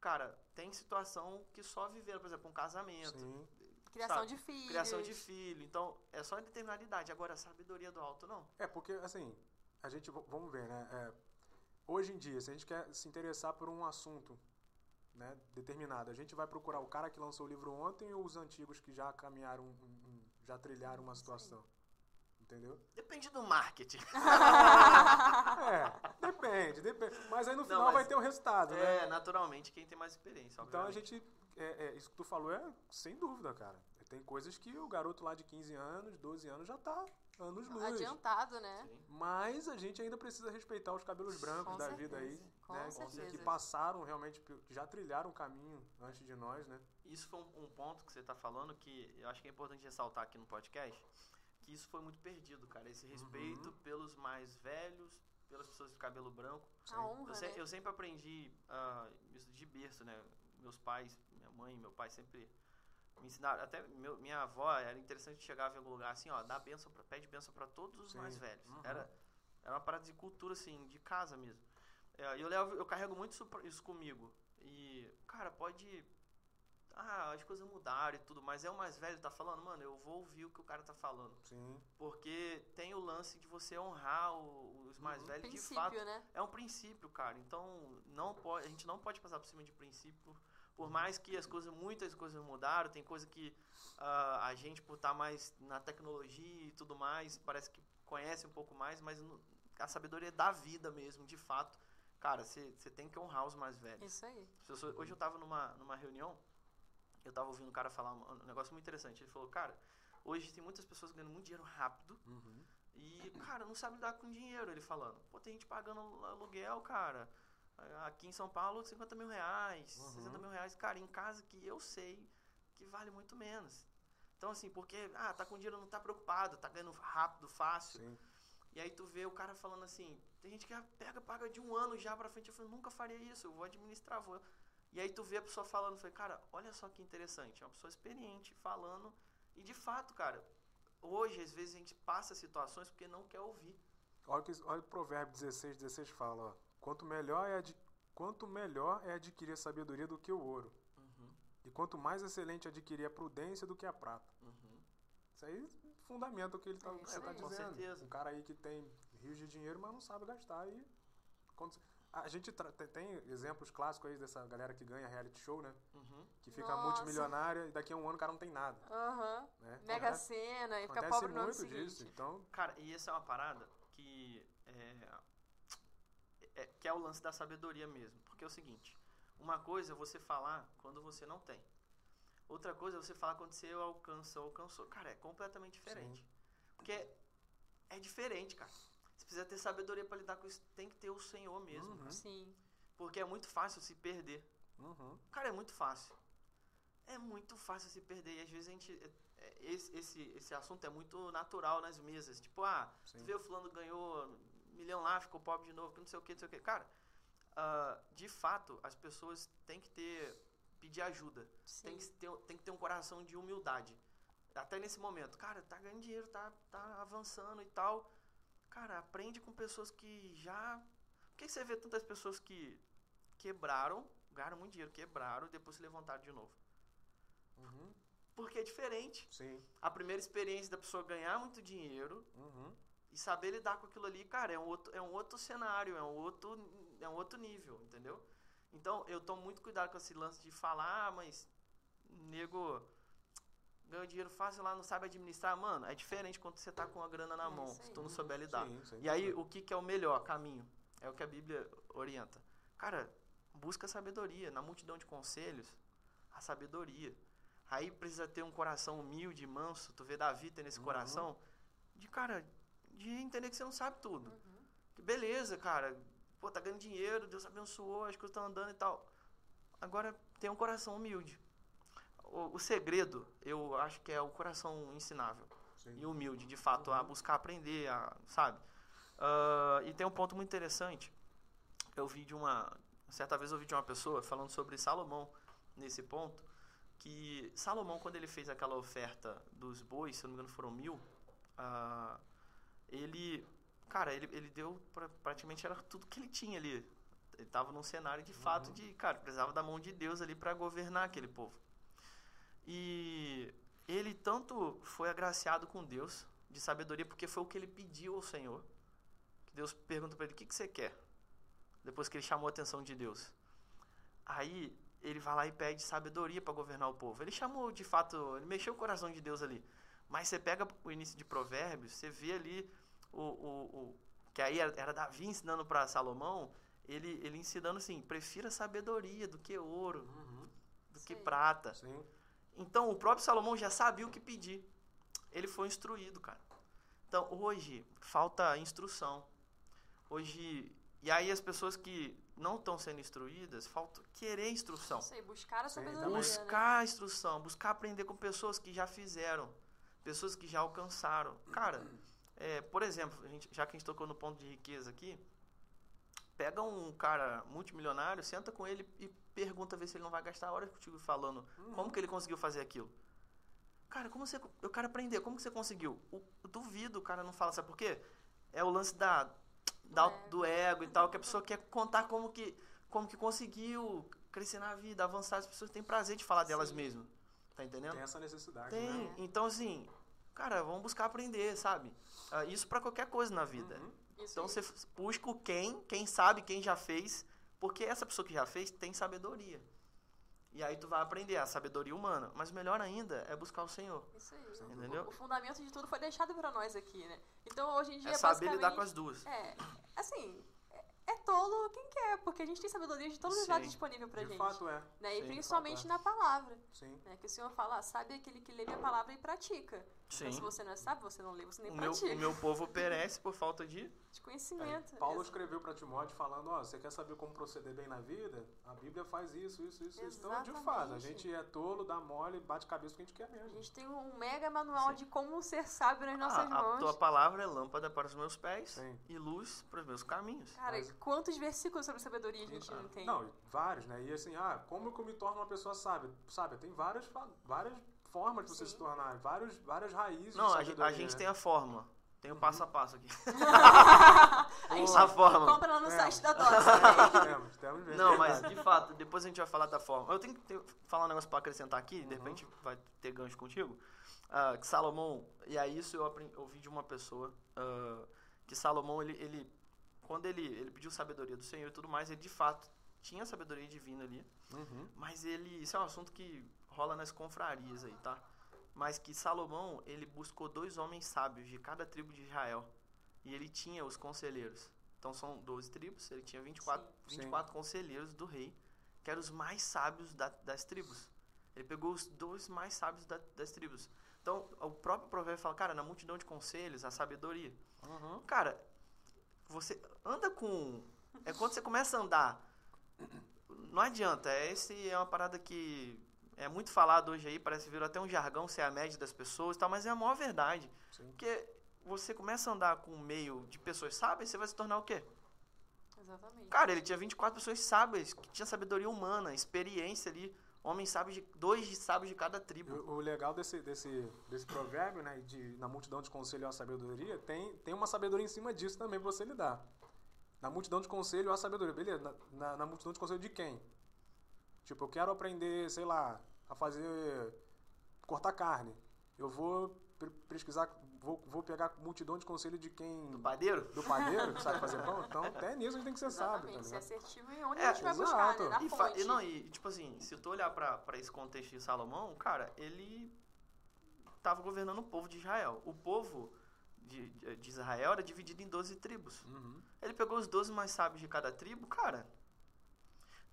cara, tem situação que só viveram, por exemplo, um casamento. Sim. Criação sabe? de filhos. Criação de filho. Então, é só em determinada idade. Agora, a sabedoria do alto, não. É, porque, assim, a gente, vamos ver, né? é, hoje em dia, se a gente quer se interessar por um assunto né, determinado, a gente vai procurar o cara que lançou o livro ontem ou os antigos que já caminharam, um- um- já trilharam uma situação? Entendeu? Depende do marketing. É, depende, depende. Mas aí no Não, final mas- vai ter um resultado, né? É, naturalmente, quem tem mais experiência, Então a obviamente. gente. É, é, isso que tu falou é sem dúvida, cara. Tem coisas que o garoto lá de 15 anos, 12 anos já tá anos luz. Adiantado, né? Sim. Mas a gente ainda precisa respeitar os cabelos brancos Com da vida aí, certeza, com né? certeza. Que passaram realmente, já trilharam o caminho antes de nós, né? Isso foi um, ponto que você está falando que eu acho que é importante ressaltar aqui no podcast, que isso foi muito perdido, cara. Esse respeito Uhum. pelos mais velhos, pelas pessoas de cabelo branco. A honra, Eu, se- né? eu sempre aprendi ah, isso de berço, né? Meus pais, minha mãe e meu pai sempre me ensinaram. Até meu- minha avó era interessante chegar em algum lugar assim, ó, dá benção, pra, pede benção para todos os Sim. mais velhos. Uhum. Era, era uma parada de cultura, assim, de casa mesmo. É, eu, levo, eu carrego muito isso, isso comigo. E, cara, pode. Ah, as coisas mudaram e tudo, mas é o mais velho que tá falando, mano, eu vou ouvir o que o cara tá falando. Sim. Porque tem o lance de você honrar o- os mais Uhum. velhos de Princípio, fato. né? É um princípio, cara. Então, não pode, a gente não pode passar por cima de princípio. Por mais que as coisas, muitas coisas mudaram, tem coisa que ah, a gente, por estar mais na tecnologia e tudo mais, parece que conhece um pouco mais, mas no- a sabedoria da vida mesmo, de fato. Cara, você tem que honrar os mais velhos. Isso aí. As pessoas- hoje eu tava numa, numa reunião, eu tava ouvindo um cara falar um, um negócio muito interessante. Ele falou, cara, hoje tem muitas pessoas ganhando muito dinheiro rápido Uhum. e, cara, não sabe lidar com dinheiro, ele falando. Pô, tem gente pagando aluguel, cara. Aqui em São Paulo, 50 mil reais, Uhum. 60 mil reais, cara, em casa que eu sei que vale muito menos. Então, assim, porque, ah, tá com dinheiro, não tá preocupado, tá ganhando rápido, fácil. Sim. E aí tu vê o cara falando assim, tem gente que pega, paga de um ano já pra frente. Eu falei, nunca faria isso, eu vou administrar, vou. E aí tu vê a pessoa falando, falei, cara, olha só que interessante, é uma pessoa experiente falando. E de fato, cara, hoje às vezes a gente passa situações porque não quer ouvir. Olha o, que, olha o provérbio 16, 16 fala, ó. Quanto melhor é, ad, quanto melhor é adquirir a sabedoria do que o ouro. Uhum, E quanto mais excelente adquirir a prudência do que a prata. uhum. Isso aí fundamenta o que ele tá, É tá aí. Com dizendo. certeza. Um cara aí que tem rios de dinheiro, mas não sabe gastar. E quando- a gente tra- tem- exemplos clássicos aí dessa galera que ganha reality show, né? Uhum. Que fica Nossa. multimilionária e daqui a um ano o cara não tem nada. Aham. Né? Mega Acontece- Sena e fica pobre no ano muito seguinte. disso. Então, Cara, e essa é uma parada que é, é- que é o lance da sabedoria mesmo. Porque é o seguinte, uma coisa é você falar quando você não tem. Outra coisa é você falar quando você alcança ou alcançou. Cara, é completamente diferente. Porque é, é diferente, cara. Você precisa ter sabedoria pra lidar com isso. Tem que ter o Senhor mesmo. Uhum. Sim. Porque é muito fácil se perder. uhum, Cara, é muito fácil. É muito fácil se perder. E às vezes a gente. é- é- Esse, esse, esse assunto é muito natural nas mesas. Tipo, ah, Sim. tu vê o fulano ganhou milhão lá, ficou pobre de novo, que não sei o que, não sei o que. Cara, ah, de fato, as pessoas têm que ter. pedir ajuda. Tem que, ter, tem que ter um coração de humildade. Até nesse momento. Cara, tá ganhando dinheiro, tá, tá avançando e tal. Cara, aprende com pessoas que já. Por que você vê tantas pessoas que quebraram, ganharam muito dinheiro, quebraram e depois se levantaram de novo? uhum, Porque é diferente. sim. A primeira experiência da pessoa ganhar muito dinheiro Uhum, e saber lidar com aquilo ali, cara, é um outro, é um outro cenário, é um outro, é um outro nível, entendeu? Então, eu tomo muito cuidado com esse lance de falar, ah, mas nego ganha dinheiro fácil lá, não sabe administrar. Mano, é diferente quando você tá com a grana na É mão, se tu não souber lidar. sim, sem E aí, dúvida. o que, que é o melhor caminho? É o que a Bíblia orienta. Cara, busca sabedoria. Na multidão de conselhos, a sabedoria. Aí precisa ter um coração humilde, manso. Tu vê Davi ter nesse Uhum. coração. De, cara, de entender que você não sabe tudo. Uhum. Que beleza, cara. Pô, tá ganhando dinheiro, Deus abençoou, as coisas estão andando e tal. Agora, tem um coração humilde. O, o segredo, eu acho que é o coração ensinável Sim. e humilde, de fato, a buscar aprender, a, sabe? Ah, e tem um ponto muito interessante. Eu vi de uma. Certa vez eu vi de uma pessoa falando sobre Salomão nesse ponto. Que Salomão, quando ele fez aquela oferta dos bois, se não me engano foram mil, ah, ele. cara, ele, ele deu pra, praticamente era tudo que ele tinha ali. Ele tava num cenário de fato Uhum. de, cara, precisava da mão de Deus ali para governar aquele povo. E ele tanto foi agraciado com Deus de sabedoria, porque foi o que ele pediu ao Senhor. Que Deus pergunta para ele: o que, que você quer? Depois que ele chamou a atenção de Deus. Aí ele vai lá e pede sabedoria para governar o povo. Ele chamou, de fato, ele mexeu o coração de Deus ali. Mas você pega o início de Provérbios, você vê ali o, o, o que aí era, Davi ensinando para Salomão, ele, ele ensinando assim: prefira sabedoria do que ouro, Uhum. do que Sim. prata. Sim. Então o próprio Salomão já sabia o que pedir. Ele foi instruído, cara. Então hoje falta instrução. Hoje. E aí as pessoas que não estão sendo instruídas, falta querer instrução. Aí, buscar a sabedoria. né? Buscar instrução, buscar aprender com pessoas que já fizeram, pessoas que já alcançaram. Cara, é, por exemplo, gente- já que a gente tocou no ponto de riqueza aqui, pega um cara multimilionário, senta com ele e pergunta ver se ele não vai gastar horas contigo falando como que ele conseguiu fazer aquilo. Cara, como você. Eu quero aprender, como que você conseguiu? O, eu duvido o cara não fala, sabe por quê? É o lance da, da- ego. do ego e tal, que a pessoa quer contar como que, como que conseguiu crescer na vida, avançar. As pessoas têm prazer de falar delas Sim. mesmo. Tá entendendo? Tem essa necessidade, Tem. né? Então, assim, cara, vamos buscar aprender, sabe? Ah, isso pra qualquer coisa na vida. Uhum. Então você busca o quem, quem sabe, quem já fez, porque essa pessoa que já fez tem sabedoria. E aí tu vai aprender a sabedoria humana. Mas melhor ainda é buscar o Senhor. Isso aí. Sim. O- Entendeu? O, fundamento de tudo foi deixado pra nós aqui, né? Então hoje em dia É saber lidar com as duas. É, assim, é, é tolo quem quer, porque a gente tem sabedoria de todos os lados disponível pra De gente. fato é. né? E Sim, principalmente de na palavra. Sim. Né? Que o Senhor fala, sabe aquele que lê minha palavra e pratica. Sim. Então, se você não é sábio, você não lê, você nem O meu, pratica. o meu povo perece por falta de. De conhecimento. Paulo Ex- escreveu para Timóteo falando, ó, você quer saber como proceder bem na vida? A Bíblia faz isso, isso, isso, isso. Então, de Exatamente. fato, a gente é tolo, dá mole, bate cabeça com o que a gente quer A mesmo. gente tem um mega manual de como ser sábio nas nossas Ah, a mãos. tua palavra é lâmpada para os meus pés Sim. e luz para os meus caminhos. Cara, Mas- quantos versículos sobre sabedoria a gente Ah, não tem? Não, vários, né? E assim, ah, como que eu me torno uma pessoa sábia? Sábia, tem várias, várias formas de você Sim. se tornar, vários, várias raízes Não, de a, gente- a sabedoria, gente né? tem a fórmula. Tem o passo a passo aqui. a gente a fórmula. compra lá no É. site da Dose. né? Temos, temos mesmo. Não, mas de fato, depois a gente vai falar da forma. Eu tenho que ter- falar um negócio pra acrescentar aqui, de Uhum. repente vai ter gancho contigo. Ah, que Salomão, e aí isso eu aprendi, ouvi de uma pessoa, ah, que Salomão, ele, ele quando ele, ele pediu sabedoria do Senhor e tudo mais, ele de fato tinha sabedoria divina ali, Uhum. mas ele, isso é um assunto que rola nas confrarias aí, tá? Mas que Salomão, ele buscou dois homens sábios de cada tribo de Israel, e ele tinha os conselheiros. Então são 12 tribos, ele tinha 24, Sim. 24 conselheiros do rei, que eram os mais sábios da- das tribos. Ele pegou os dois mais sábios da- das tribos. Então, o próprio provérbio fala, cara, na multidão de conselhos, a sabedoria. Uhum. Cara, você anda com. É quando você começa a andar. Não adianta. é Esse é uma parada que é muito falado hoje aí, parece vir até um jargão ser a média das pessoas e tal, mas é a maior verdade. Sim. Porque você começa a andar com um meio de pessoas sábias, você vai se tornar o quê? Exatamente. Cara, ele tinha 24 pessoas sábias, que tinha sabedoria humana, experiência ali, homens sábios de. dois sábios de cada tribo. O o legal desse, desse, desse provérbio, né, de na multidão de conselho há sabedoria, tem, tem uma sabedoria em cima disso também pra você lidar. Na multidão de conselho há sabedoria, beleza? Na, na, na multidão de conselho de quem? Tipo, eu quero aprender, sei lá, a fazer. cortar carne. Eu vou pesquisar, vou, vou pegar multidão de conselho de quem. Do padeiro? Do padeiro, que sabe fazer pão? Então, até nisso a gente tem que ser sábio, tá Exatamente, ser assertivo em onde É, a gente vai buscar, exato. né? Na E, fa- e não, e tipo assim, se tu olhar pra, pra esse contexto de Salomão, cara, ele tava governando o povo de Israel. O povo de, de de Israel era dividido em 12 tribos. Uhum. Ele pegou os 12 mais sábios de cada tribo, cara.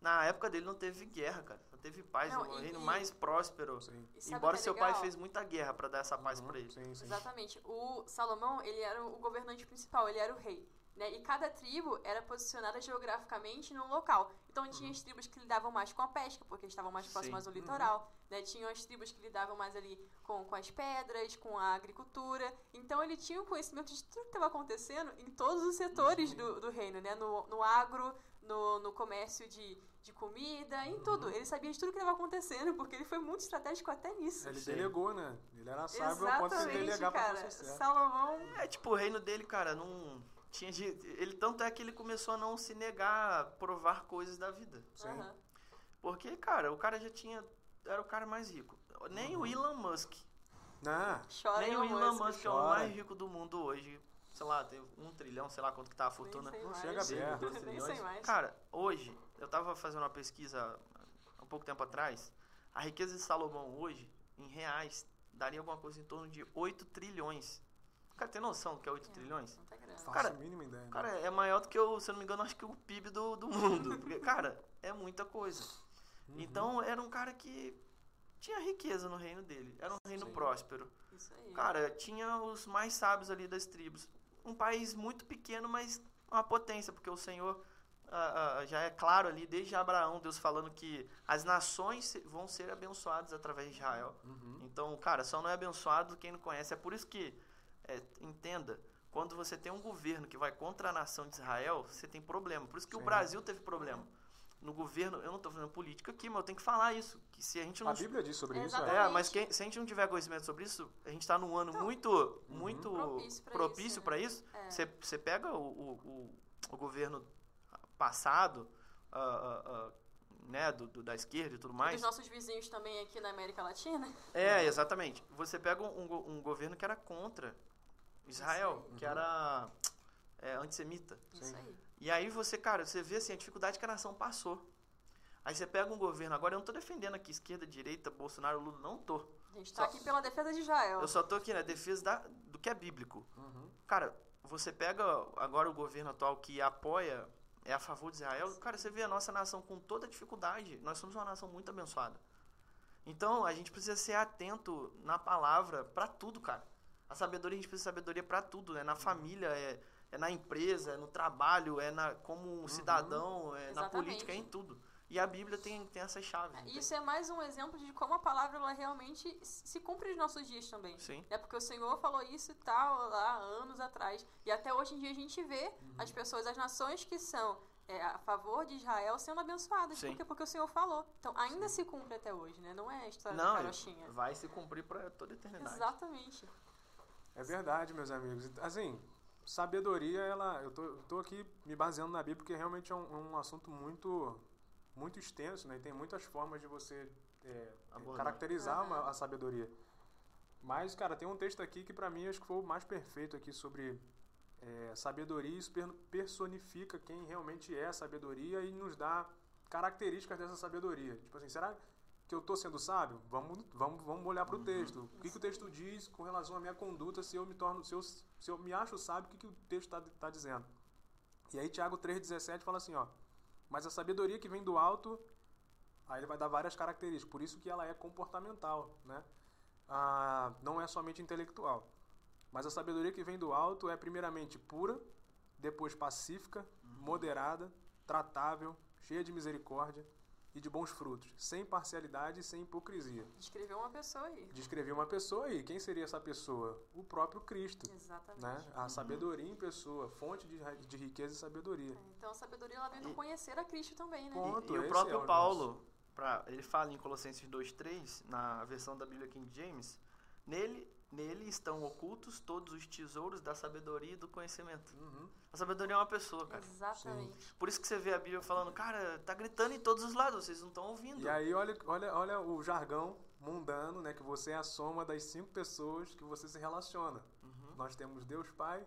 Na época dele não teve guerra, cara. Não teve paz, Não, o e- reino mais próspero. Sim. Embora é seu pai legal? fez muita guerra pra dar essa paz Uhum. pra ele. Sim, sim. Exatamente. O Salomão, ele era o governante principal, ele era o rei. Né? E cada tribo era posicionada geograficamente num local. Então tinha as tribos que lidavam mais com a pesca, porque estavam mais Sim. próximas do litoral. Né? Tinham as tribos que lidavam mais ali com, com as pedras, com a agricultura. Então ele tinha o conhecimento de tudo que estava acontecendo em todos os setores do, do reino, né? No, no agro, no, no comércio de, de comida, em tudo. Ele sabia de tudo que estava acontecendo, porque ele foi muito estratégico até nisso. Ele Sim. delegou, né? Ele era sábio ao ponto de Exatamente, delegar pra cara. dar sucesso. Salomão É, tipo, o reino dele, cara, não. Tinha de, ele tanto é que ele começou a não se negar a provar coisas da vida. Sim. Aham. Porque, cara, o cara já tinha era o cara mais rico. Nem o Elon Musk, Ah, Chora nem Elon o Elon Musk. Musk é o mais rico do mundo hoje. Sei lá, tem um trilhão, sei lá quanto que tá a fortuna. Não chega perto. mais. Cara, hoje, eu tava fazendo uma pesquisa há um pouco tempo atrás. A riqueza de Salomão hoje, em reais, daria alguma coisa em torno de 8 trilhões. Cara, tem noção do que é 8 É. trilhões? Muita grana. faço Cara, a mínima ideia. né? Cara, é maior do que o, se eu não me engano, acho que o PIB do, do mundo. Porque, cara, é muita coisa. Uhum. Então, era um cara que tinha riqueza no reino dele. Era um reino Sim. próspero. Isso aí. Cara, tinha os mais sábios ali das tribos. Um país muito pequeno, mas uma potência, porque o Senhor ah, ah, já é claro ali, desde Abraão, Deus falando que as nações vão ser abençoadas através de Israel. Uhum. Então, cara, só não é abençoado quem não conhece. É por isso que, é, entenda, quando você tem um governo que vai contra a nação de Israel, você tem problema. Por isso que o Sim. Brasil teve problema. No governo, eu não estou fazendo política aqui, mas eu tenho que falar isso. Que se a gente não A Bíblia diz sobre isso, Exatamente. é. é, mas quem- se a gente não tiver conhecimento sobre isso, a gente está num ano muito, muito Propício pra propício isso, né? para isso. É. Você você pega o, o, o, o governo passado, ah, ah, né, do, do- da esquerda e tudo E mais. dos nossos vizinhos também aqui na América Latina. É, exatamente. Você pega um, um go- governo que era contra Israel, Isso que era é, antissemita. Isso aí. E aí você, cara, você vê assim, a dificuldade que a nação passou. Aí você pega um governo, agora eu não tô defendendo aqui esquerda, direita, Bolsonaro, Lula, não tô. A gente tá Só- aqui pela defesa de Israel. Eu só tô aqui na defesa da- do que é bíblico. Uhum. Cara, você pega agora o governo atual que apoia, é a favor de Israel, cara, você vê a nossa nação com toda dificuldade. Nós somos uma nação muito abençoada. Então, a gente precisa ser atento na palavra pra tudo, cara. A sabedoria, a gente precisa de sabedoria pra tudo, né? Na família, é, é na empresa, é no trabalho, é na, como um cidadão, é na Exatamente. política, é em tudo. E a Bíblia tem, tem essas chaves. não tem? Isso é mais um exemplo de como a palavra ela realmente se cumpre nos nossos dias também. Sim. É porque o Senhor falou isso e tal lá anos atrás. E até hoje em dia a gente vê Uhum. as pessoas, as nações que são é, a favor de Israel sendo abençoadas. Sim. Por quê? Porque o Senhor falou. Então ainda se cumpre até hoje, né? Não é a história Não, da carochinha. vai se cumprir pra toda a eternidade. Exatamente. É verdade, meus amigos. Assim, sabedoria, ela. Eu tô, eu tô aqui me baseando na Bíblia porque realmente é um, um assunto muito, muito extenso, né? E tem muitas formas de você é, caracterizar uma- a sabedoria. Mas, cara, tem um texto aqui que pra mim acho que foi o mais perfeito aqui sobre é, sabedoria. Isso per- personifica quem realmente é a sabedoria e nos dá características dessa sabedoria. Tipo assim, será que eu tô sendo sábio? Vamos, vamos, vamos olhar pro texto. O que, que o texto diz com relação à minha conduta se eu me torno, se eu, se eu me acho sábio, o que, que o texto está tá dizendo? E aí Tiago 3,17 fala assim, ó. Mas a sabedoria que vem do alto, aí ele vai dar várias características. Por isso que ela é comportamental, né? Ah, não é somente intelectual. Mas a sabedoria que vem do alto é primeiramente pura, depois pacífica, moderada, tratável, cheia de misericórdia e de bons frutos, sem parcialidade e sem hipocrisia. Descreveu uma pessoa aí. Descrever uma pessoa aí. Quem seria essa pessoa? O próprio Cristo. Exatamente. Né? A sabedoria em pessoa, fonte de, de riqueza e sabedoria. Então a sabedoria ela vem do E- conhecer a Cristo também, né? Ponto, E, e o próprio é o Paulo, pra, ele fala em Colossenses 2,3, na versão da Bíblia King James, nele, nele estão ocultos todos os tesouros da sabedoria e do conhecimento. Uhum. A sabedoria é uma pessoa, cara. Exatamente. Por isso que você vê a Bíblia falando, cara, tá gritando em todos os lados, vocês não estão ouvindo. E aí, olha, olha, olha o jargão mundano, né? Que você é a soma das cinco pessoas que você se relaciona. Uhum. Nós temos Deus Pai,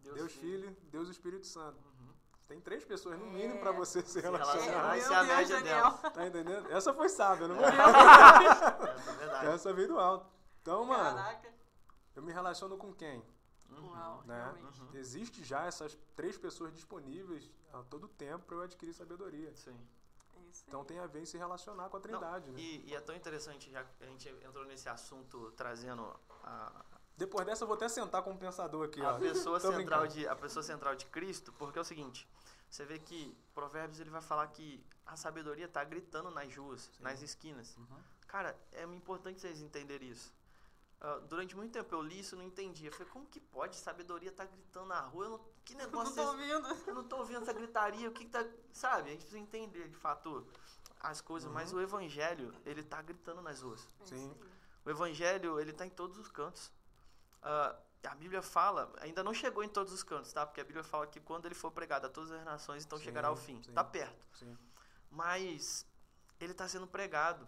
Deus, Filho, Deus Espírito Santo. Uhum. Tem três pessoas no É. mínimo pra você se relacionar. Vai meu ser a Deus, média dela. Tá entendendo? Essa foi sábia, não foi? Essa é verdade. Essa veio do alto. Então, mano, Caraca. Eu me relaciono com quem? Uhum. Né? realmente. Uhum. Existe já essas três pessoas disponíveis a todo tempo para eu adquirir sabedoria. Sim. Então tem a ver em se relacionar com a Trindade, Não, né? e, e é tão interessante, já que a gente entrou nesse assunto trazendo a, Depois dessa eu vou até sentar como pensador aqui, a ó. pessoa central de a pessoa central de Cristo, porque é o seguinte, você vê que Provérbios ele vai falar que a sabedoria tá gritando nas ruas, nas esquinas. Uhum. Cara, é importante vocês entenderem isso. Ah, durante muito tempo eu li isso e não entendia. Eu falei, como que pode? Sabedoria tá gritando na rua? Eu não, que Não negócio tô é esse? ouvindo. Eu não tô ouvindo essa gritaria, o que, que tá. Sabe? A gente precisa entender de fato as coisas, mas Uhum. o evangelho, ele tá gritando nas ruas. É Sim. O evangelho, ele tá em todos os cantos. Ah, a Bíblia fala, ainda não chegou em todos os cantos, tá? Porque a Bíblia fala que quando ele for pregado a todas as nações, então Sim, chegará ao fim. sim. Tá perto. Sim. Mas ele está sendo pregado.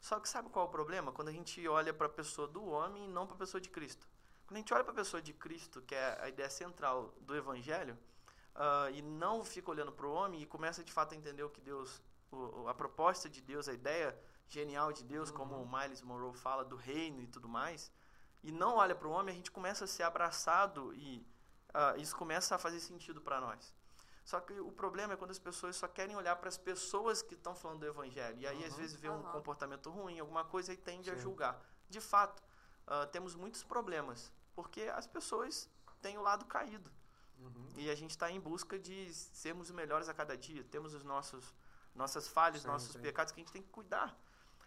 Só que sabe qual é o problema? Quando a gente olha para a pessoa do homem e não para a pessoa de Cristo. Quando a gente olha para a pessoa de Cristo, que é a ideia central do Evangelho, ah, e não fica olhando para o homem e começa de fato a entender o que Deus, o- a proposta de Deus, a ideia genial de Deus, como o Miles Monroe fala do reino e tudo mais, e não olha para o homem, a gente começa a ser abraçado e ah, isso começa a fazer sentido para nós. Só que o problema é quando as pessoas só querem olhar para as pessoas que estão falando do evangelho. E aí, às Uhum. vezes, vê um comportamento ruim, alguma coisa, e tende a Sim. julgar. De fato, ah, temos muitos problemas, porque as pessoas têm o lado caído. Uhum. E a gente está em busca de sermos melhores a cada dia. Temos os nossos nossas falhas, Sim, nossos sim. pecados que a gente tem que cuidar.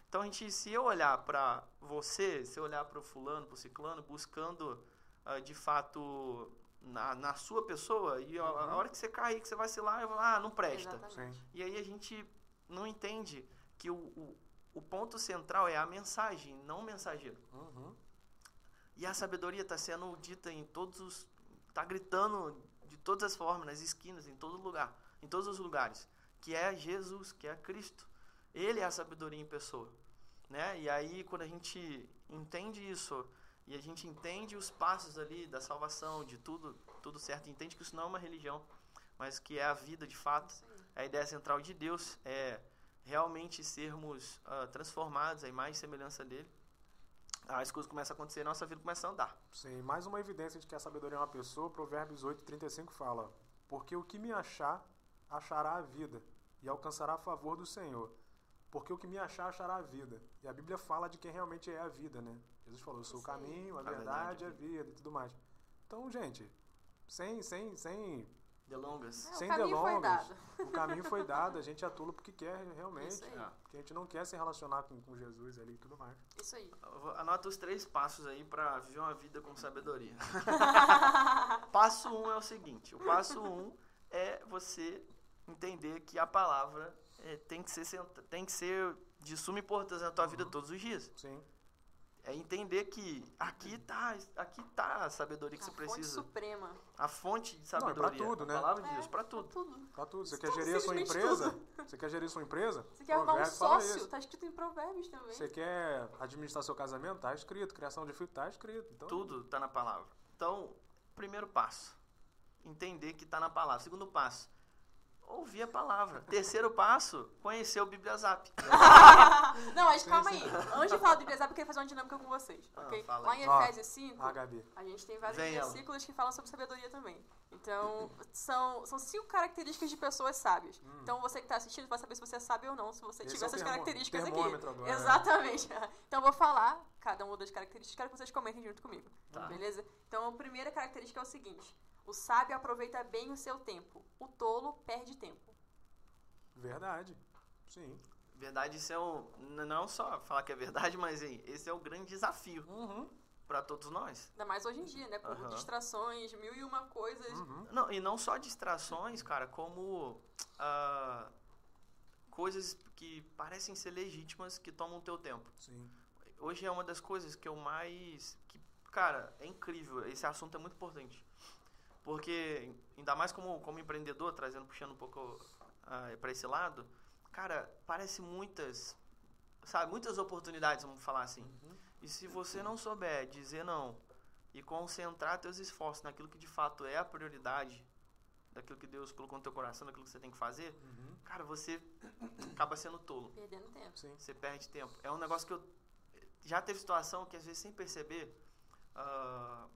Então, a gente, se eu olhar para você, se eu olhar para o fulano, para o ciclano, buscando ah, de fato na, na sua pessoa, e a, a Uhum. hora que você cair, que você vacilar, eu vou, ah, não presta. E aí a gente não entende que o, o, o ponto central é a mensagem, não o mensageiro. Uhum. E a sabedoria está sendo dita em todos os. está gritando de todas as formas, nas esquinas, em todo lugar, em todos os lugares. Que é Jesus, que é Cristo. Ele é a sabedoria em pessoa. Né? E aí, quando a gente entende isso, e a gente entende os passos ali da salvação, de tudo, tudo certo, entende que isso não é uma religião, mas que é a vida de fato, a ideia central de Deus é realmente sermos ah, transformados à imagem e semelhança dele. As coisas começam a acontecer nossa vida começa a andar. Sim, mais uma evidência de que a sabedoria é uma pessoa, Provérbios 8, 35 fala: Porque o que me achar, achará a vida, e alcançará favor do Senhor. Porque o que me achar, achará a vida. E a Bíblia fala de quem realmente é a vida, né? Jesus falou: Eu sou o caminho, a A verdade, verdade, a vida e tudo mais. Então, gente, sem, sem, sem, Delongas. É, o sem caminho foi delongas, dado. o caminho foi dado, a gente atua porque quer realmente. É. Porque a gente não quer se relacionar com, com Jesus ali e tudo mais. Isso aí. Anota os três passos aí para viver uma vida com sabedoria. passo um é o seguinte: o passo um é você entender que a palavra eh, tem, que ser, tem que ser de suma importância na tua vida todos os dias. Sim, É entender que aqui tá, aqui tá a sabedoria que a você fonte precisa. suprema. A fonte de Não, é pra sabedoria. tudo, né? A palavra de É, Deus, para pra tudo. tudo. tá tudo. Você quer gerir a sua empresa? tudo. Você quer gerir sua empresa? Você quer arrumar um sócio? isso. Tá escrito em provérbios também. Você quer administrar seu casamento? Tá escrito. Criação de filho? Tá escrito. Então, Tudo está na palavra. Então, primeiro passo, entender que está na palavra. Segundo passo, ouvir a palavra. Terceiro passo, conhecer o Bibliazap. Não, mas calma aí. Antes de falar do Bibliazap, eu queria fazer uma dinâmica com vocês, Ah, ok? fala Lá em Efésios 5, Ah, Gabi. a gente tem vários Vem ela. versículos que falam sobre sabedoria também. Então, são, são cinco características de pessoas sábias. Então, você que está assistindo vai saber se você é sábio ou não, se você Esse tiver é essas características aqui. agora, né? Exatamente. Então, eu vou falar cada uma das características, quero que vocês comentem junto comigo. Tá. Beleza? Então, a primeira característica é o seguinte: o sábio aproveita bem o seu tempo, o tolo perde tempo. Verdade. Sim. Verdade, isso é n- Não só falar que é verdade, mas hein, esse é o grande desafio Uhum. para todos nós. Ainda mais hoje em dia, né? Com Aham. distrações, mil e uma coisas. Uhum. Não, e não só distrações, cara, como ah, coisas que parecem ser legítimas que tomam o teu tempo. Sim. Hoje é uma das coisas que eu mais. Que, cara, é incrível. Esse assunto é muito importante. Porque, ainda mais como, como empreendedor, trazendo, puxando um pouco para esse lado, cara, parece muitas. Sabe, muitas oportunidades, vamos falar assim. Uhum. E se você não souber dizer não e concentrar teus esforços naquilo que de fato é a prioridade, daquilo que Deus colocou no teu coração, daquilo que você tem que fazer, Uhum. cara, você acaba sendo tolo. Perdendo tempo. Sim. Você perde tempo. É um negócio que eu. Já teve situação que às vezes sem perceber. ah,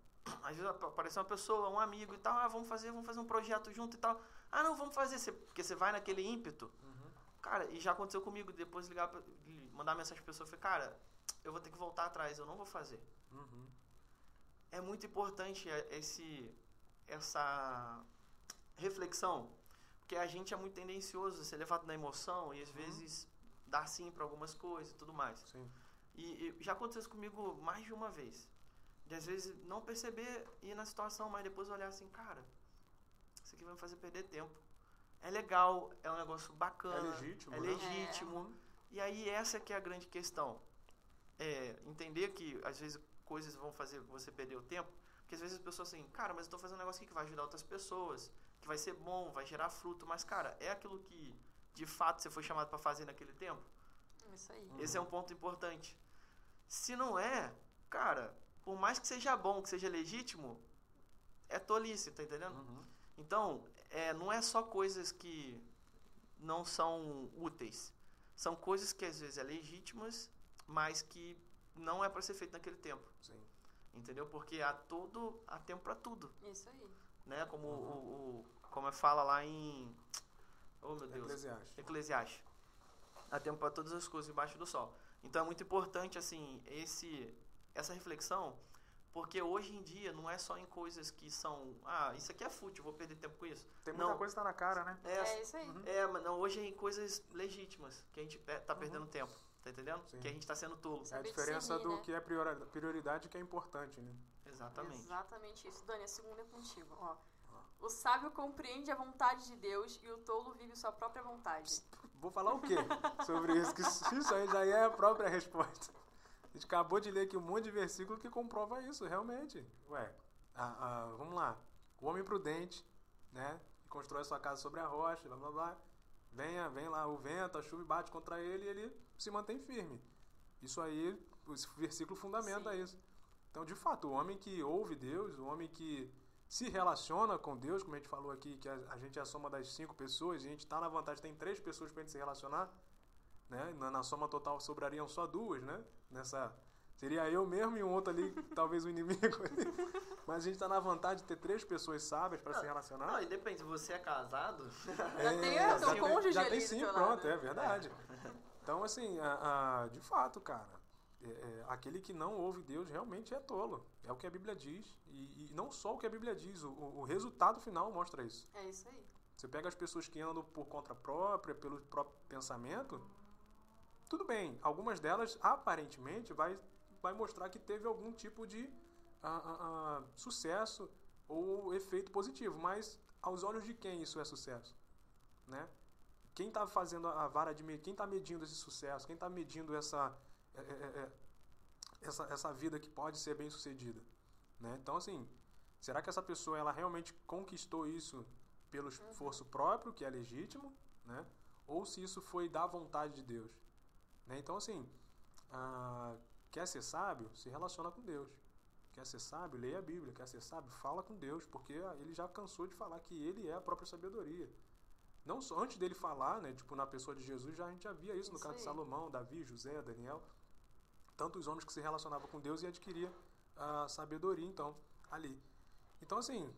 às vezes ap- apareceu uma pessoa, um amigo e tal, ah, vamos fazer, vamos fazer um projeto junto e tal. Ah, não, vamos fazer, porque você vai naquele ímpeto. Uhum. Cara, e já aconteceu comigo, depois ligar pra, mandar mensagem pra pessoa, eu falei, cara, eu vou ter que voltar atrás, eu não vou fazer. Uhum. É muito importante é, esse essa reflexão, porque a gente é muito tendencioso a ser levado na emoção e às vezes dar sim para algumas coisas e tudo mais. Sim. E, e já aconteceu isso comigo mais de uma vez. De às vezes não perceber e ir na situação, mas depois olhar assim, cara, isso aqui vai me fazer perder tempo. É legal, é um negócio bacana, É legítimo, é né? legítimo. E aí essa que é a grande questão. É entender que às vezes coisas vão fazer você perder o tempo, Porque às vezes as pessoas assim, cara, mas eu tô fazendo um negócio aqui que vai ajudar outras pessoas, que vai ser bom, vai gerar fruto, mas cara, é aquilo que de fato você foi chamado para fazer naquele tempo? Isso aí. Esse é um ponto importante. Se não é, cara, por mais que seja bom, que seja legítimo, é tolice, tá entendendo? Uhum. Então, é, não é só coisas que não são úteis. São coisas que às vezes é legítimas, mas que não é para ser feito naquele tempo. Sim. Entendeu? Porque há todo há tempo para tudo, Isso aí. né? Como o, o como fala lá em Oh, meu Deus. Eclesiastes. Eclesiastes. Há tempo para todas as coisas embaixo do sol. Então é muito importante assim esse essa reflexão, porque hoje em dia não é só em coisas que são, ah, isso aqui é fútil, vou perder tempo com isso. Tem muita Não. coisa que tá na cara, né? É, É isso aí. é, mas não, hoje é em coisas legítimas que a gente pe- tá perdendo tempo, tá entendendo? Sim. Que a gente tá sendo tolo. É a diferença discernir, do né? que é priori- prioridade e que é importante, né? Exatamente. Exatamente isso. Dani, a segunda é contigo. Ó. O sábio compreende a vontade de Deus e o tolo vive sua própria vontade. Vou falar o quê sobre isso? Que isso aí já é a própria resposta. A gente acabou de ler aqui um monte de versículo que comprova isso, realmente. Ué, ah, ah, vamos lá. O homem prudente, né? Que constrói a sua casa sobre a rocha, blá blá blá. Venha, vem lá o vento, a chuva bate contra ele e ele se mantém firme. Isso aí, esse versículo fundamenta Sim. isso. Então, de fato, o homem que ouve Deus, o homem que se relaciona com Deus, como a gente falou aqui, que a, a gente é a soma das cinco pessoas, e a gente está na vantagem, tem três pessoas para a gente se relacionar, né? Na, na soma total sobrariam só duas, né? Nessa seria eu mesmo e um outro ali, talvez o inimigo. Mas a gente está na vantagem de ter três pessoas sábias para se relacionar. Não, e depende, se você é casado, Já tem teu sim, cônjuge já tem sim, pronto, é verdade. Então, assim, a- a- de fato, cara, é- é, aquele que não ouve Deus realmente é tolo. É o que a Bíblia diz. E, e não só o que a Bíblia diz, o, o- o resultado final mostra isso. É isso aí. Você pega as pessoas que andam por conta própria, pelo próprio pensamento, tudo bem. Algumas delas, aparentemente, vai, vai mostrar que teve algum tipo de ah, ah, sucesso ou efeito positivo. Mas, aos olhos de quem isso é sucesso? Né? Quem está fazendo a vara de medir? Quem está medindo esse sucesso? Quem está medindo essa, é, é, é, essa, essa vida que pode ser bem sucedida? Né? Então, assim, será que essa pessoa ela realmente conquistou isso pelo esforço próprio, que é legítimo, né? ou se isso foi da vontade de Deus? Né? Então, assim, ah, quer ser sábio? Se relaciona com Deus. Quer ser sábio? Leia a Bíblia. Quer ser sábio? Fala com Deus, porque ah, ele já cansou de falar que ele é a própria sabedoria. Não só antes dele falar, né, tipo na pessoa de Jesus, já a gente já via isso, no Isso caso de aí. Salomão, Davi, José, Daniel, tantos homens que se relacionavam com Deus e adquiria a sabedoria, então, ali. Então, assim,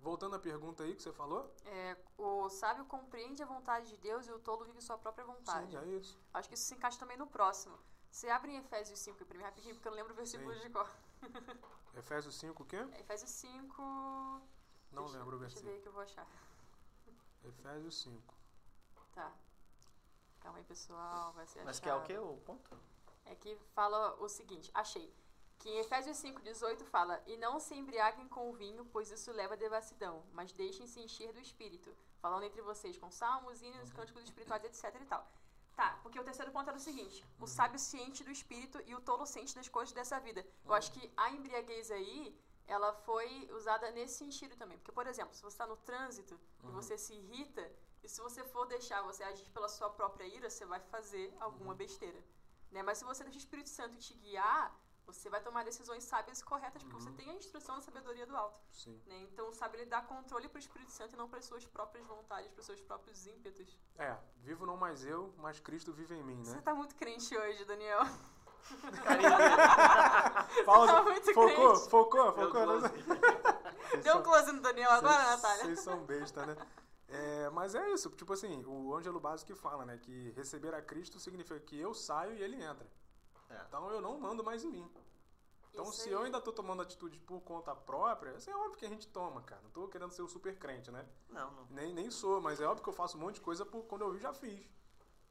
voltando à pergunta aí que você falou, É, o sábio compreende a vontade de Deus e o tolo vive sua própria vontade. sim, é isso. Acho que isso se encaixa também no próximo. Você abre em Efésios 5 primeiro, rapidinho, porque eu não lembro o versículo Sim. de cor. Efésios 5, o quê? É Efésios 5. Não deixa, lembro o Deixa eu versículo. ver que eu vou achar. Efésios 5. Tá. Calma aí, pessoal. Vai ser mas que é o achado. que? O ponto? É que fala o seguinte, achei. Que em Efésios 5,18 fala: E não se embriaguem com o vinho, pois isso leva à devassidão, mas deixem-se encher do espírito, falando entre vocês com salmos, hinos, cânticos espirituais, etc e tal. Tá, porque o terceiro ponto era o seguinte: o sábio ciente do espírito e o tolo ciente das coisas dessa vida. Eu acho que a embriaguez aí, ela foi usada nesse sentido também. Porque, por exemplo, se você está no trânsito e você se irrita, e se você for deixar você agir pela sua própria ira, você vai fazer alguma besteira. Né? Mas se você deixa o Espírito Santo te guiar, você vai tomar decisões sábias e corretas, porque você tem a instrução da sabedoria do alto. Sim. Né? Então, sabe, ele dá controle para o Espírito Santo e não para as suas próprias vontades, para os seus próprios ímpetos. É, vivo não mais eu, mas Cristo vive em mim, Você né? tá muito crente hoje, Daniel. Pausa. tá muito focou, crente. focou, focou. Deus. Vocês Deu um close no Daniel agora, Natália? Vocês são besta, né? É, mas é isso, tipo assim, o Ângelo Básico que fala, né? Que receber a Cristo significa que eu saio e ele entra. É. Então eu não mando mais em mim. Então Isso se aí. eu ainda tô tomando atitude por conta própria, isso é óbvio que a gente toma, cara. Não tô querendo ser o super crente, né? Não, não. Nem, nem sou, mas é óbvio que eu faço um monte de coisa por quando eu vi já fiz.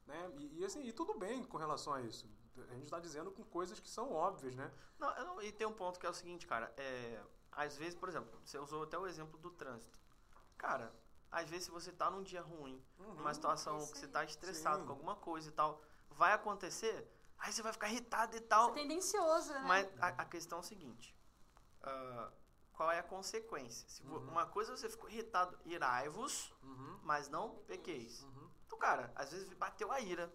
Né? E, e assim, e tudo bem com relação a isso. A gente tá dizendo com coisas que são óbvias, né? Não, eu não- e tem um ponto que é o seguinte, cara. É, às vezes, por exemplo, você usou até o exemplo do trânsito. Cara, às vezes se você tá num dia ruim, Uhum. numa situação que você aí. tá estressado Sim. com alguma coisa e tal, vai acontecer, aí você vai ficar irritado e tal. Você é tendencioso, né? Mas a, a questão é o seguinte: ah, qual é a consequência. Se Uhum. uma coisa você ficou irritado, irai-vos, Uhum. mas não pequeis. Uhum. Então, cara, às vezes bateu a ira,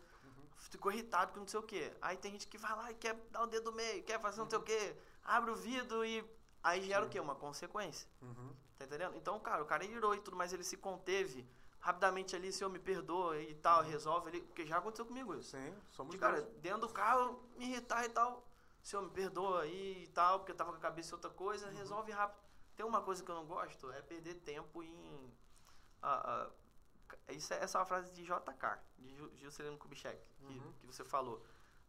ficou irritado com não sei o quê. Aí tem gente que vai lá e quer dar o dedo do meio, quer fazer não sei o quê, abre o vidro e aí gera o quê? Uma consequência. Uhum. Tá entendendo? Então, cara, o cara irou e tudo, mas ele se conteve rapidamente ali, Senhor, me perdoa e tal, resolve ali, porque já aconteceu comigo isso. Sim, somos De, cara, dentro do carro, me irritar e tal, Senhor, me perdoa aí e tal, porque eu tava com a cabeça em outra coisa, Uhum. resolve rápido. Tem uma coisa que eu não gosto, é perder tempo em... ah, ah, isso é, essa é uma frase de JK, de Ju- Juscelino Kubitschek, que, Uhum. que você falou,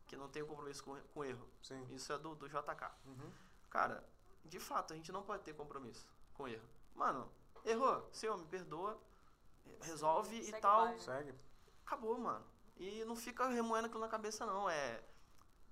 que não tem compromisso com, com erro. Sim. Isso é do, do JK. Uhum. Cara, de fato, a gente não pode ter compromisso com erro. Mano, errou, Senhor, me perdoa, resolve e Segue tal. vai. Segue. Acabou, mano. E não fica remoendo aquilo na cabeça, não. É.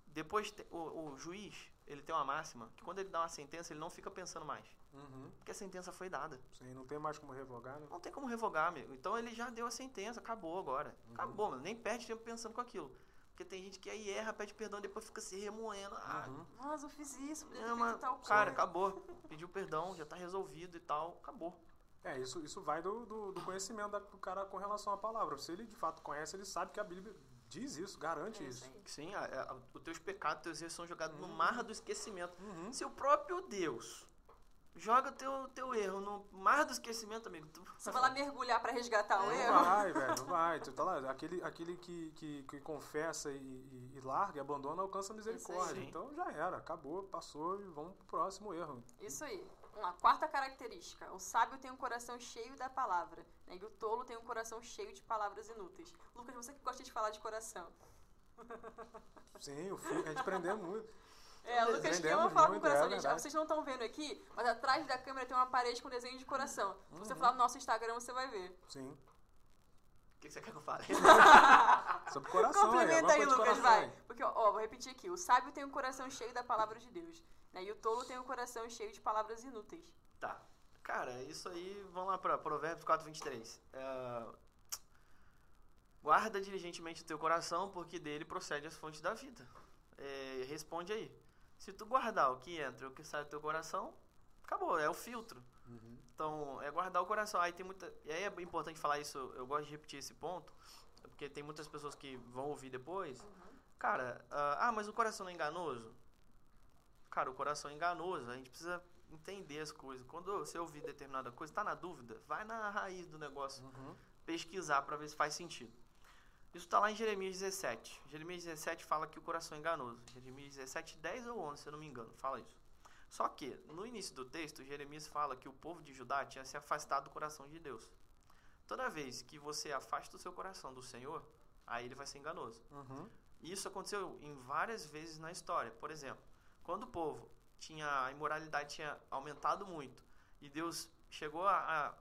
Depois, te- o, o juiz, ele tem uma máxima que quando ele dá uma sentença, ele não fica pensando mais. Uhum. Porque a sentença foi dada. Sim, não tem mais como revogar, né? Não tem como revogar, amigo. Então ele já deu a sentença, acabou agora. Acabou, mano. Nem perde tempo pensando com aquilo. Porque tem gente que aí erra, pede perdão e depois fica se remoendo. Ah, Uhum. Nossa, eu fiz isso, não, feito mas, tal coisa. cara, acabou. Pediu perdão, já tá resolvido e tal. Acabou. É, isso, isso vai do, do, do conhecimento da- do cara com relação à palavra. Se ele de fato conhece, ele sabe que a Bíblia diz isso, garante É isso. aí. Sim, a, a, os teus pecados, teus erros são jogados no mar do esquecimento. Uhum. Se o próprio Deus joga teu, teu erro no mar do esquecimento, amigo, tu Você vai lá mergulhar pra resgatar o Não erro? vai, velho, não vai. Tu tá lá, aquele, aquele que, que, que confessa e, e, e larga, e abandona, alcança a misericórdia. Sim. Então já era, acabou, passou e vamos pro próximo erro. Isso aí. Lá. Quarta característica. O sábio tem um coração cheio da palavra. Né? E o tolo tem um coração cheio de palavras inúteis. Lucas, você que gosta de falar de coração. Sim, a gente aprendeu muito. É, o Lucas que Aprendemos ama falar com o coração, é gente. verdade. Vocês não estão vendo aqui, mas atrás da câmera tem uma parede com desenho de coração. Se Uhum. você falar no nosso Instagram, você vai ver. Sim. O que, que você quer que eu fale? Sobre coração, Complementa aí, de Lucas, coração vai. aí. Porque, ó, vou repetir aqui. O sábio tem um coração cheio da palavra de Deus. Né? E o tolo tem um coração cheio de palavras inúteis. Tá. Cara, isso aí, vamos lá pra Provérbios 4, 23. É, Guarda diligentemente o teu coração, porque dele procede as fontes da vida. É, responde aí. Se tu guardar o que entra e o que sai do teu coração, acabou, é o filtro. Uhum. Então, é guardar o coração. Aí tem muita. E aí é importante falar isso, eu gosto de repetir esse ponto, porque tem muitas pessoas que vão ouvir depois. Cara, ah, ah, mas o coração não é enganoso? Cara, o coração é enganoso, a gente precisa entender as coisas. Quando você ouvir determinada coisa, tá na dúvida, vai na raiz do negócio, Uhum. pesquisar para ver se faz sentido. Isso está lá em Jeremias 17. Jeremias 17 fala que o coração é enganoso. Jeremias 17, 10 ou 11, se eu não me engano, fala isso. Só que, no início do texto, Jeremias fala que o povo de Judá tinha se afastado do coração de Deus. Toda vez que você afasta o seu coração do Senhor, aí ele vai ser enganoso. Uhum. E isso aconteceu em várias vezes na história. Por exemplo, quando o povo tinha a imoralidade tinha aumentado muito e Deus chegou a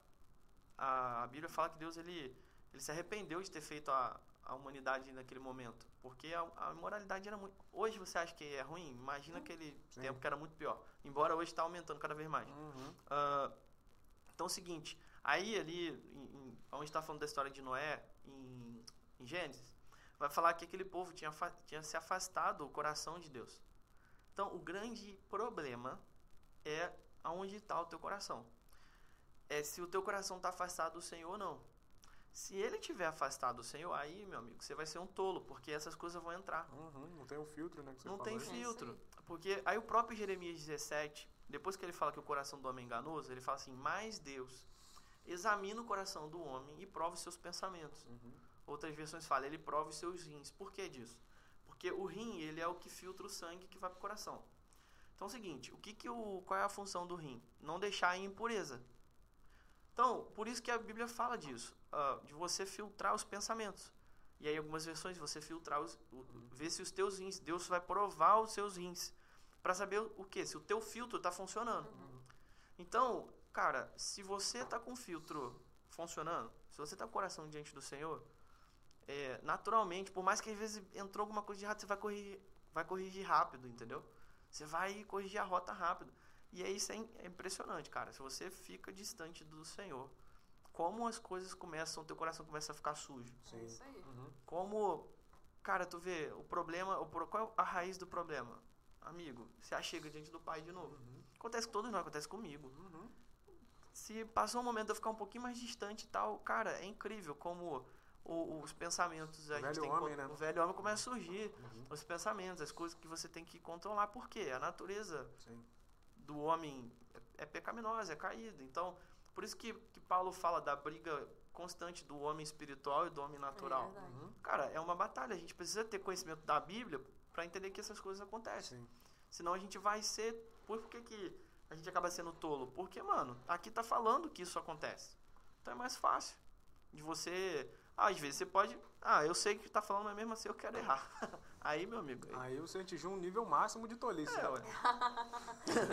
a, a Bíblia fala que Deus ele, ele se arrependeu de ter feito a, a humanidade naquele momento, porque a, a imoralidade era muito. Hoje você acha que é ruim? Imagina aquele Sim. tempo que era muito pior. Embora hoje está aumentando cada vez mais. Uhum. Ah, então é o seguinte, aí ali, em, em, onde está falando da história de Noé, em, em Gênesis, vai falar que aquele povo tinha, tinha se afastado do coração de Deus. Então o grande problema é aonde está o teu coração. É se o teu coração está afastado do Senhor ou não. Se ele estiver afastado do Senhor, aí, meu amigo, você vai ser um tolo, porque essas coisas vão entrar. Uhum. Não tem o filtro, né? Que você Não tem aí. isso filtro. Porque aí o próprio Jeremias 17, depois que ele fala que o coração do homem é enganoso, ele fala assim: Mas Deus examina o coração do homem e prova os seus pensamentos. Uhum. Outras versões falam, ele prova os seus rins. Por que disso? Porque o rim, ele é o que filtra o sangue que vai para o coração. Então é o seguinte, o que que o, qual é a função do rim? Não deixar em impureza. Então, por isso que a Bíblia fala disso, ah, de você filtrar os pensamentos. E aí algumas versões você filtrar os, o, ver se os teus rins, Deus vai provar os seus rins para saber o que, se o teu filtro está funcionando. Então, cara, se você está com o filtro funcionando, se você está com o coração diante do Senhor, é, naturalmente, por mais que às vezes entrou alguma coisa de errado, você vai corrigir, vai corrigir rápido, entendeu? Você vai corrigir a rota rápido. E aí isso é, é impressionante, cara. Se você fica distante do Senhor, como as coisas começam, teu coração começa a ficar sujo. É Sim. isso aí. Uhum. Como, cara, tu vê, o problema, o, qual é a raiz do problema? amigo, se achega diante do Pai de novo. Uhum. Acontece com todos nós, acontece comigo. Uhum. Se passou um momento de eu ficar um pouquinho mais distante e tal, cara, é incrível como o- os pensamentos a O gente velho tem homem, que, né? o velho homem começa a surgir, Uhum. os pensamentos, as coisas que você tem que controlar, porque a natureza Sim. do homem é, é pecaminosa, é caída. Então, por isso que, que Paulo fala da briga constante do homem espiritual e do homem natural. É. Uhum. Cara, é uma batalha. A gente precisa ter conhecimento da Bíblia para entender que essas coisas acontecem. Sim. Senão a gente vai ser. Por que, que a gente acaba sendo tolo? Porque, mano, aqui tá falando que isso acontece. Então é mais fácil de você. Ah, às vezes você pode. Ah, eu sei que tá falando, mas mesmo assim eu quero errar. Aí, meu amigo. Aí, Aí você atingiu um nível máximo de tolice. é, né? ué.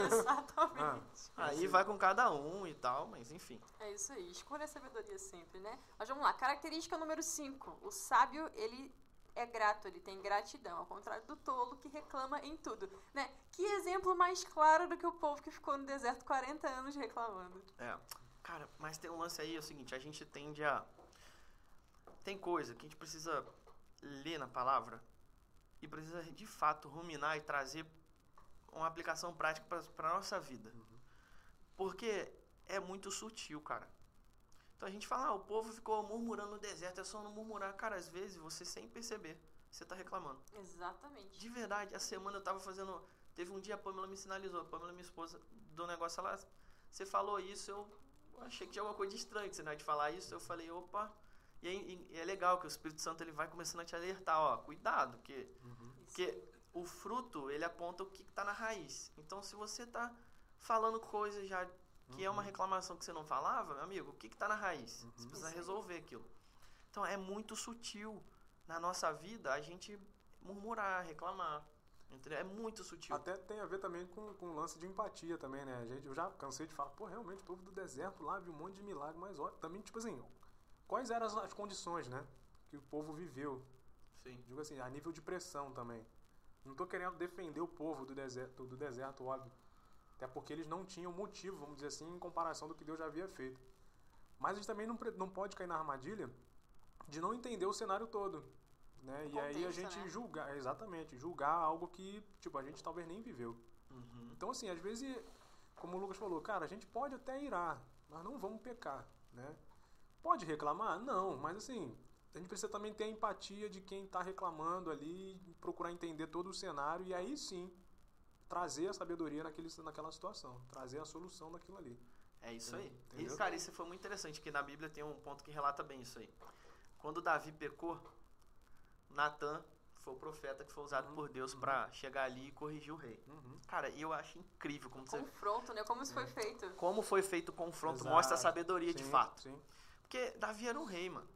Exatamente. aí vai com cada um e tal, mas enfim. É isso aí, escolha a sabedoria sempre, né? Mas vamos lá, característica número 5. O sábio, ele é grato, ele tem gratidão, ao contrário do tolo que reclama em tudo, né? Que exemplo mais claro do que o povo que ficou no deserto 40 anos reclamando. É. Cara, mas tem um lance aí, é o seguinte, a gente tende a. Tem coisa que a gente precisa ler na palavra e precisa de fato ruminar e trazer uma aplicação prática para nossa vida. Porque é muito sutil, cara. Então a gente fala, ah, o povo ficou murmurando no deserto, é só não murmurar. Cara, às vezes você sem perceber, você tá reclamando. Exatamente. De verdade, a semana eu tava fazendo. Teve um dia a Pamela me sinalizou, a Pamela, minha esposa, do negócio, ela. Você falou isso, eu achei que tinha alguma coisa que você não ia de falar isso. Eu falei, opa. E, aí, e é legal que o Espírito Santo ele vai começando a te alertar, ó, cuidado, porque, Uhum. porque o fruto ele aponta o que está na raiz. Então, se você tá falando coisas já que é uma reclamação que você não falava, meu amigo, o que está na raiz? Você precisa resolver aquilo. Então, é muito sutil na nossa vida a gente murmurar, reclamar. Entendeu? É muito sutil. Até tem a ver também com, com o lance de empatia também, né? A gente, eu já cansei de falar, pô, realmente, o povo do deserto lá viu um monte de milagre, mas ó, também, tipo assim, quais eram as, condições, né? Que o povo viveu. Sim. Digo assim, a nível de pressão também. Não tô querendo defender o povo do deserto, do deserto, óbvio. Até porque eles não tinham motivo, vamos dizer assim, em comparação do que Deus já havia feito. Mas a gente também não, não pode cair na armadilha de não entender o cenário todo. Né? E aí a Contexto, gente né? julgar, exatamente, julgar algo que, tipo, a gente talvez nem viveu. Uhum. Então, assim, às vezes, como o Lucas falou, cara, a gente pode até irar, mas não vamos pecar, né? Pode reclamar? Não, mas assim, a gente precisa também ter a empatia de quem está reclamando ali, procurar entender todo o cenário e aí sim trazer a sabedoria naquele, naquela situação, trazer a solução daquilo ali. É isso aí. Entendeu? E, cara, isso foi muito interessante, que na Bíblia tem um ponto que relata bem isso aí. Quando Davi pecou, Natan foi o profeta que foi usado Uhum, por Deus uhum. pra chegar ali e corrigir o rei. Uhum. Cara, eu acho incrível como, você, Confronto, né? Como isso foi feito. como foi feito o confronto, Exato. mostra a sabedoria de Sim, fato. Sim. Porque Davi era um rei, mano.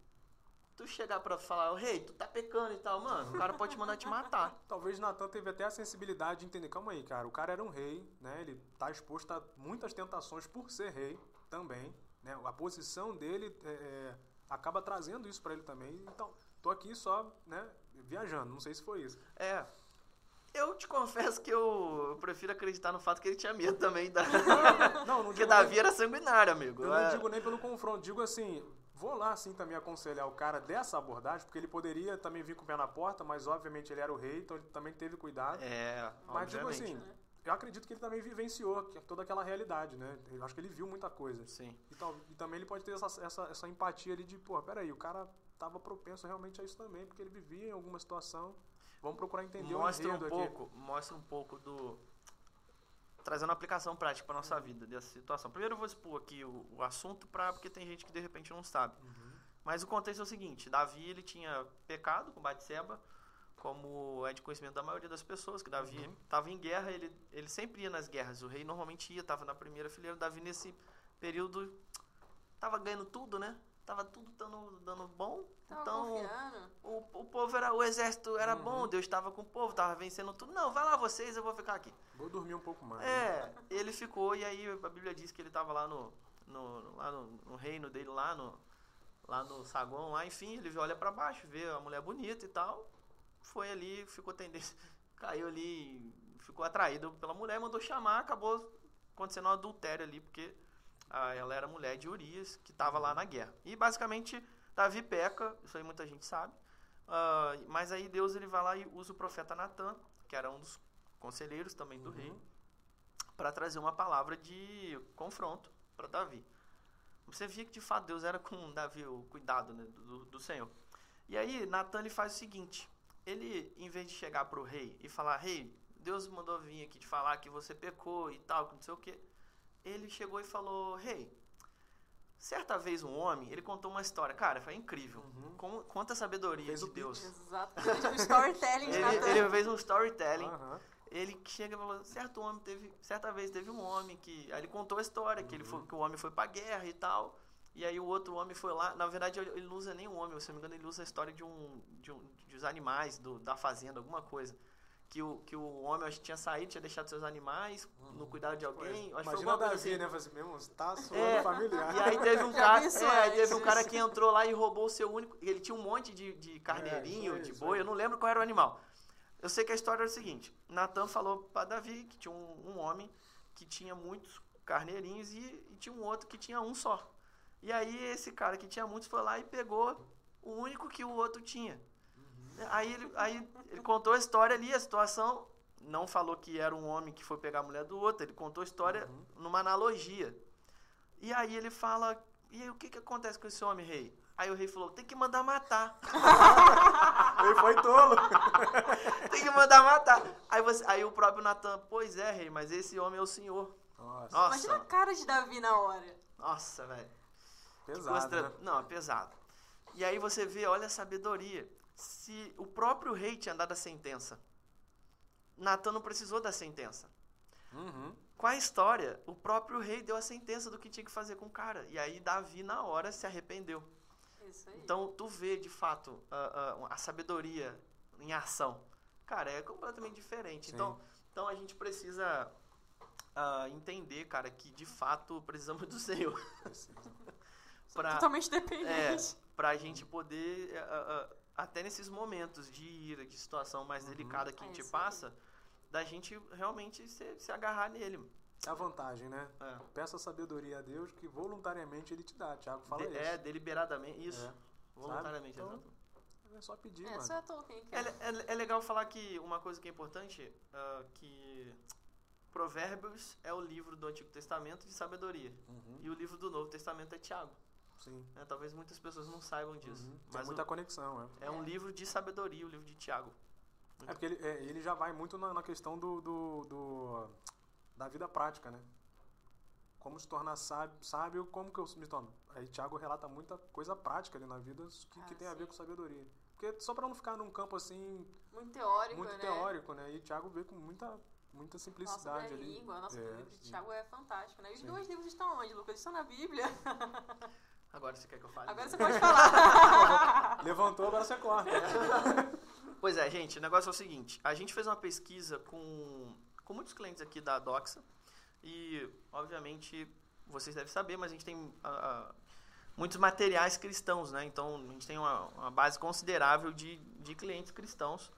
Tu chegar pra falar, o rei, tu tá pecando e tal, mano, o cara pode te mandar te matar. Talvez Natan teve até a sensibilidade de entender, calma aí, cara, o cara era um rei, né? Ele tá exposto a muitas tentações por ser rei também, né? A posição dele é, é, acaba trazendo isso pra ele também. Então, tô aqui só, né, viajando, não sei se foi isso. É. Eu te confesso que eu, prefiro acreditar no fato que ele tinha medo também da. Não, não Porque digo Davi nem, era sanguinário, amigo. eu não É. digo nem pelo confronto, digo assim, vou lá assim também aconselhar o cara dessa abordagem, porque ele poderia também vir com o pé na porta, mas obviamente ele era o rei, então ele também teve cuidado. É, Mas digo assim, né? eu acredito que ele também vivenciou toda aquela realidade, né? Eu acho que ele viu muita coisa. Sim. E, tal- e também ele pode ter essa, essa, essa empatia ali de, pô, peraí, o cara tava propenso realmente a isso também, porque ele vivia em alguma situação. Vamos procurar entender mostra o um pouco, mostra um pouco do trazendo uma aplicação prática para nossa vida dessa situação. Primeiro eu vou expor aqui o, o assunto para porque tem gente que de repente não sabe. aqui. Uhum. Mas o contexto é o seguinte, Davi ele tinha pecado com Batseba, como é de conhecimento da maioria das pessoas, que Davi Uhum. estava em guerra, ele, ele sempre ia nas guerras. O rei normalmente ia, estava na primeira fileira. Davi nesse período tava ganhando tudo, né? Tava tudo dando, dando bom. Tava então, confiando. o, o povo era, o exército era Uhum. bom, Deus estava com o povo, tava vencendo tudo. Não, vai lá vocês, eu vou ficar aqui. Vou dormir um pouco mais. né? É, ele ficou e aí a Bíblia diz que ele estava lá no, no, lá no, no reino dele, lá no, lá no saguão, lá, enfim, ele olha para baixo, vê a mulher bonita e tal, foi ali, ficou tendência, caiu ali, ficou atraído pela mulher, mandou chamar, acabou acontecendo um adultério ali, porque ah, ela era mulher de Urias, que estava lá na guerra. E basicamente, Davi peca, isso aí muita gente sabe, ah, mas aí Deus ele vai lá e usa o profeta Natan, que era um dos conselheiros também do uhum. rei, para trazer uma palavra de confronto para Davi. Você via que de fato Deus era com Davi o cuidado né, do, do Senhor. E aí Natan ele faz o seguinte: ele, em vez de chegar para o rei e falar, rei, Deus mandou vir aqui te falar que você pecou e tal, que não sei o que, ele chegou e falou, rei, certa vez um homem, ele contou uma história, cara, foi incrível, uhum. Com, quanta sabedoria fez de Deus. Exato, um storytelling. ele, ele fez um storytelling. Uhum. Ele chega e falou, certo homem teve, certa vez teve um homem que, aí ele contou a história, uhum. que, ele foi, que o homem foi pra guerra e tal, e aí o outro homem foi lá, na verdade ele não usa nem o homem, se não me engano ele usa a história de um, de um dos animais, do, da fazenda, alguma coisa. Que o, que o homem acho que tinha saído, tinha deixado seus animais uhum. no cuidado de alguém. Acho Imagina Davi, assim. né? Assim, mesmo, tá suando é, familiar. E aí teve um cara, é, aí teve um cara que entrou lá e roubou o seu único. Ele tinha um monte de, de carneirinho, é, de boi, eu não lembro qual era o animal. Eu sei que a história era o seguinte: Natan falou para Davi que tinha um, um, homem que tinha muitos carneirinhos e, e tinha um outro que tinha um só. E aí esse cara que tinha muitos foi lá e pegou o único que o outro tinha. Aí ele, aí ele contou a história ali, a situação. Não falou que era um homem que foi pegar a mulher do outro, ele contou a história uhum. numa analogia. E aí ele fala: E aí o que, que acontece com esse homem, rei? Aí o rei falou: Tem que mandar matar. ele foi tolo. tem que mandar matar. Aí, você, aí o próprio Natan: Pois é, rei, mas esse homem é o senhor. Nossa. Nossa. Imagina a cara de Davi na hora. Nossa, velho. Pesado. Né? Não, é pesado. E aí você vê, olha a sabedoria se o próprio rei tinha dado a sentença. Natan não precisou da sentença. Uhum. Com a história, o próprio rei deu a sentença do que tinha que fazer com o cara. E aí Davi, na hora, se arrependeu. Então, tu vê, de fato, a, a, a, sabedoria em ação. Cara, é completamente diferente. Então, então, a gente precisa uh, entender, cara, que, de fato, precisamos do Senhor. pra, Totalmente dependente. É, pra gente poder... Uh, uh, até nesses momentos de ira, de situação mais uhum. delicada que a gente é passa, da gente realmente se, se agarrar nele. É a vantagem, né? É. Peça sabedoria a Deus que voluntariamente Ele te dá. Tiago fala de, isso. É, deliberadamente. Isso. É. Voluntariamente, então, exato. É só pedir, é, mano. Só Tolkien é, é, é, legal falar que uma coisa que é importante, uh, que Provérbios é o livro do Antigo Testamento de sabedoria. Uhum. E o livro do Novo Testamento é Tiago. Sim. É, talvez muitas pessoas não saibam disso. Uhum. Mas Tem muita o, conexão, é. É um livro de sabedoria, o livro de Tiago. É porque ele, é, ele já vai muito na, na questão do, do, do, da vida prática, né? Como se tornar sábio, sábio como que eu me torno? Aí Tiago relata muita coisa prática ali na vida que, ah, que tem sim. a ver com sabedoria. Porque só para não ficar num campo assim... Muito teórico, Muito né? teórico, né? E Tiago vê com muita muita simplicidade nossa, ali. língua, nosso é, livro de Tiago é fantástico, né? E os sim. dois livros estão onde, Lucas? Estão na Bíblia. Agora você quer que eu fale? Agora você pode falar. Levantou, agora você corta. pois é, gente, o negócio é o seguinte. A gente fez uma pesquisa com, com muitos clientes aqui da Doxa. E, obviamente, vocês devem saber, mas a gente tem uh, muitos materiais cristãos, né? Então, a gente tem uma, uma base considerável de, de clientes cristãos.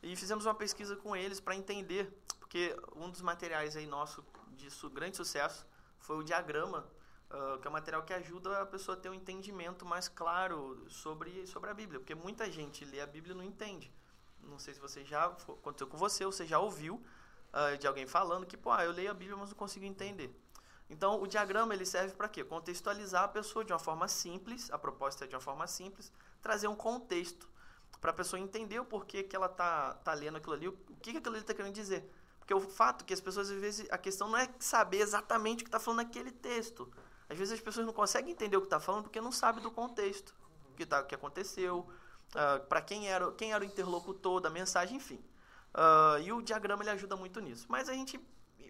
E fizemos uma pesquisa com eles para entender, porque um dos materiais aí nosso de su grande sucesso foi o diagrama Uh, que é um material que ajuda a pessoa a ter um entendimento mais claro sobre, sobre a Bíblia. Porque muita gente lê a Bíblia e não entende. Não sei se você já aconteceu com você ou você já ouviu uh, de alguém falando que, pô, ah, eu leio a Bíblia, mas não consigo entender. Então, o diagrama ele serve para quê? Contextualizar a pessoa de uma forma simples, a proposta é de uma forma simples, trazer um contexto para a pessoa entender o porquê que ela tá, tá lendo aquilo ali, o que, que aquilo ali está querendo dizer. Porque o fato que as pessoas, às vezes, a questão não é saber exatamente o que está falando naquele texto, às vezes as pessoas não conseguem entender o que está falando porque não sabe do contexto, que, tá, que aconteceu, uh, ah, para quem era, quem era o interlocutor da mensagem, enfim. Uh, e o diagrama ele ajuda muito nisso. Mas a gente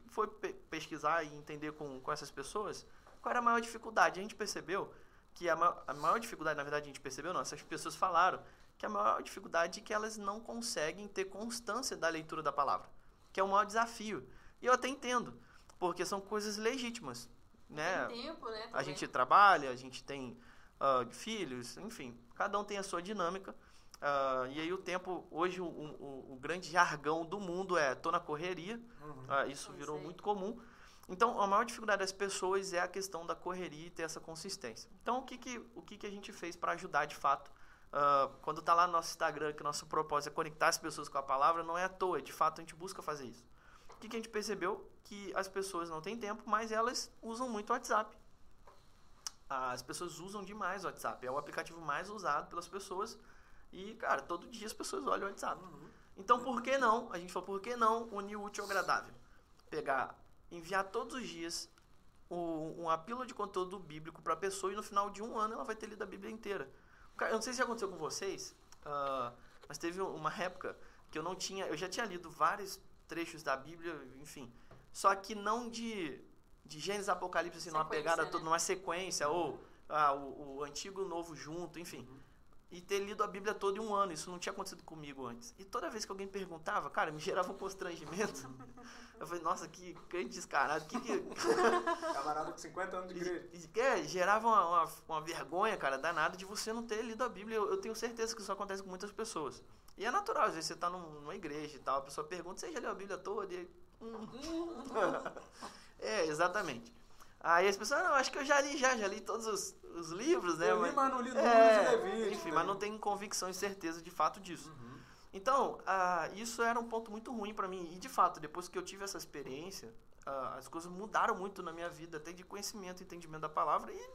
foi pe pesquisar e entender com, com essas pessoas qual era a maior dificuldade. A gente percebeu que a maior, a maior dificuldade, na verdade, a gente percebeu, não, essas pessoas falaram que a maior dificuldade é que elas não conseguem ter constância da leitura da palavra, que é o maior desafio. E eu até entendo, porque são coisas legítimas né? Tem tempo, né? A gente trabalha, a gente tem uh, filhos, enfim, cada um tem a sua dinâmica. Uh, e aí o tempo, hoje o, o, o, grande jargão do mundo é tô na correria, uhum. uh, isso virou muito comum. Então a maior dificuldade das pessoas é a questão da correria e ter essa consistência. Então o que, que, o que, que a gente fez para ajudar de fato Uh, quando está lá no nosso Instagram, que o nosso propósito é conectar as pessoas com a palavra, não é à toa, de fato a gente busca fazer isso. O que, que a gente percebeu? Que as pessoas não têm tempo, mas elas usam muito o WhatsApp. As pessoas usam demais o WhatsApp, é o aplicativo mais usado pelas pessoas e, cara, todo dia as pessoas olham o WhatsApp. Uhum. Então, por que não? A gente falou, por que não unir o útil ao agradável? Pegar, enviar todos os dias uma pílula de conteúdo bíblico para a pessoa e no final de um ano ela vai ter lido a Bíblia inteira. Eu não sei se aconteceu com vocês, uh, mas teve uma época que eu não tinha, eu já tinha lido vários trechos da Bíblia, enfim, só que não de, de Gênesis Apocalipse, assim, numa pegada né? toda, numa sequência, ou ah, o, o antigo e o novo junto, enfim. Uhum. E ter lido a Bíblia toda em um ano, isso não tinha acontecido comigo antes. E toda vez que alguém perguntava, cara, me gerava um constrangimento. Eu falei, nossa, que crente descarado. Que, que... Camarada com 50 anos de igreja. É, gerava uma, uma, uma, vergonha, cara, danada de você não ter lido a Bíblia. Eu, eu, tenho certeza que isso acontece com muitas pessoas. E é natural, às vezes você está numa igreja e tal, a pessoa pergunta, você já leu a Bíblia toda? E hum. é, exatamente. Aí as pessoas, não, acho que eu já li, já, já li todos os, os livros, né? Eu li, mas não li é, os livros. Enfim, mas não tenho convicção e certeza de fato disso. Uhum. Então, uh, isso era um ponto muito ruim para mim. E, de fato, depois que eu tive essa experiência, uh, as coisas mudaram muito na minha vida, até de conhecimento, entendimento da palavra e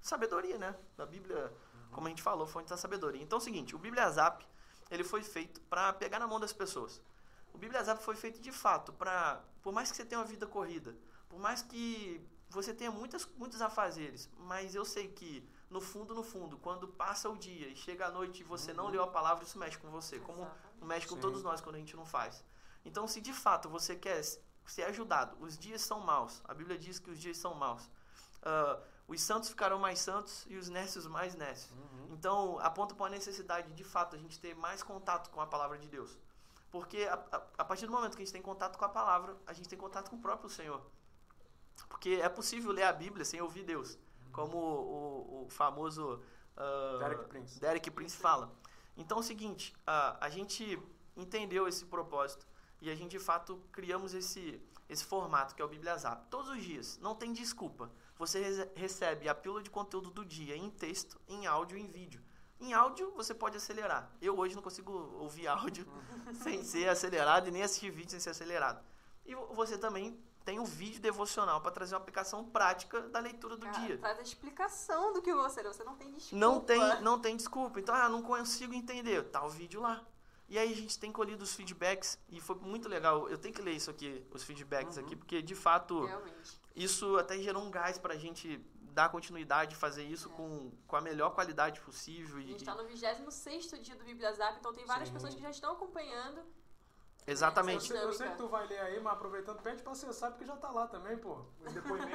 sabedoria, né? Da Bíblia, uhum. como a gente falou, fonte da sabedoria. Então, é o seguinte, o Bíblia Zap, ele foi feito para pegar na mão das pessoas. O Bíblia Zap foi feito, de fato, para... Por mais que você tenha uma vida corrida, por mais que você tenha muitas, muitos afazeres, mas eu sei que no fundo, no fundo, quando passa o dia e chega a noite e você uhum. não leu a palavra, isso mexe com você, como Exatamente. mexe com Sim. todos nós quando a gente não faz. Então, se de fato você quer ser ajudado, os dias são maus. A Bíblia diz que os dias são maus. Uh, os santos ficarão mais santos e os nécios mais nécios. Uhum. Então, aponta para a necessidade, de fato, a gente ter mais contato com a palavra de Deus. Porque a, a, a, partir do momento que a gente tem contato com a palavra, a gente tem contato com o próprio Senhor. Porque é possível ler a Bíblia sem ouvir Deus como o, o famoso uh, Derek, Prince. Derek Prince fala. Então é o seguinte, uh, a gente entendeu esse propósito e a gente de fato criamos esse, esse formato que é o Bíblia Zap. Todos os dias, não tem desculpa. Você recebe a pílula de conteúdo do dia em texto, em áudio e em vídeo. Em áudio você pode acelerar. Eu hoje não consigo ouvir áudio sem ser acelerado e nem assistir vídeo sem ser acelerado. E você também tem um vídeo devocional para trazer uma aplicação prática da leitura do Cara, dia. Traz a explicação do que você leu. Você não tem desculpa. Não tem, não tem desculpa. Então, ah, não consigo entender. Tá o vídeo lá. E aí a gente tem colhido os feedbacks e foi muito legal. Eu tenho que ler isso aqui, os feedbacks uhum. aqui, porque de fato Realmente. isso até gerou um gás pra gente dar continuidade, fazer isso é. com, com a melhor qualidade possível. A gente está no 26 dia do Bibliazap, então tem várias Sim. pessoas que já estão acompanhando Exatamente. Eu sei, eu sei, que tu vai ler aí, mas aproveitando, pede pra acessar, porque já tá lá também, pô.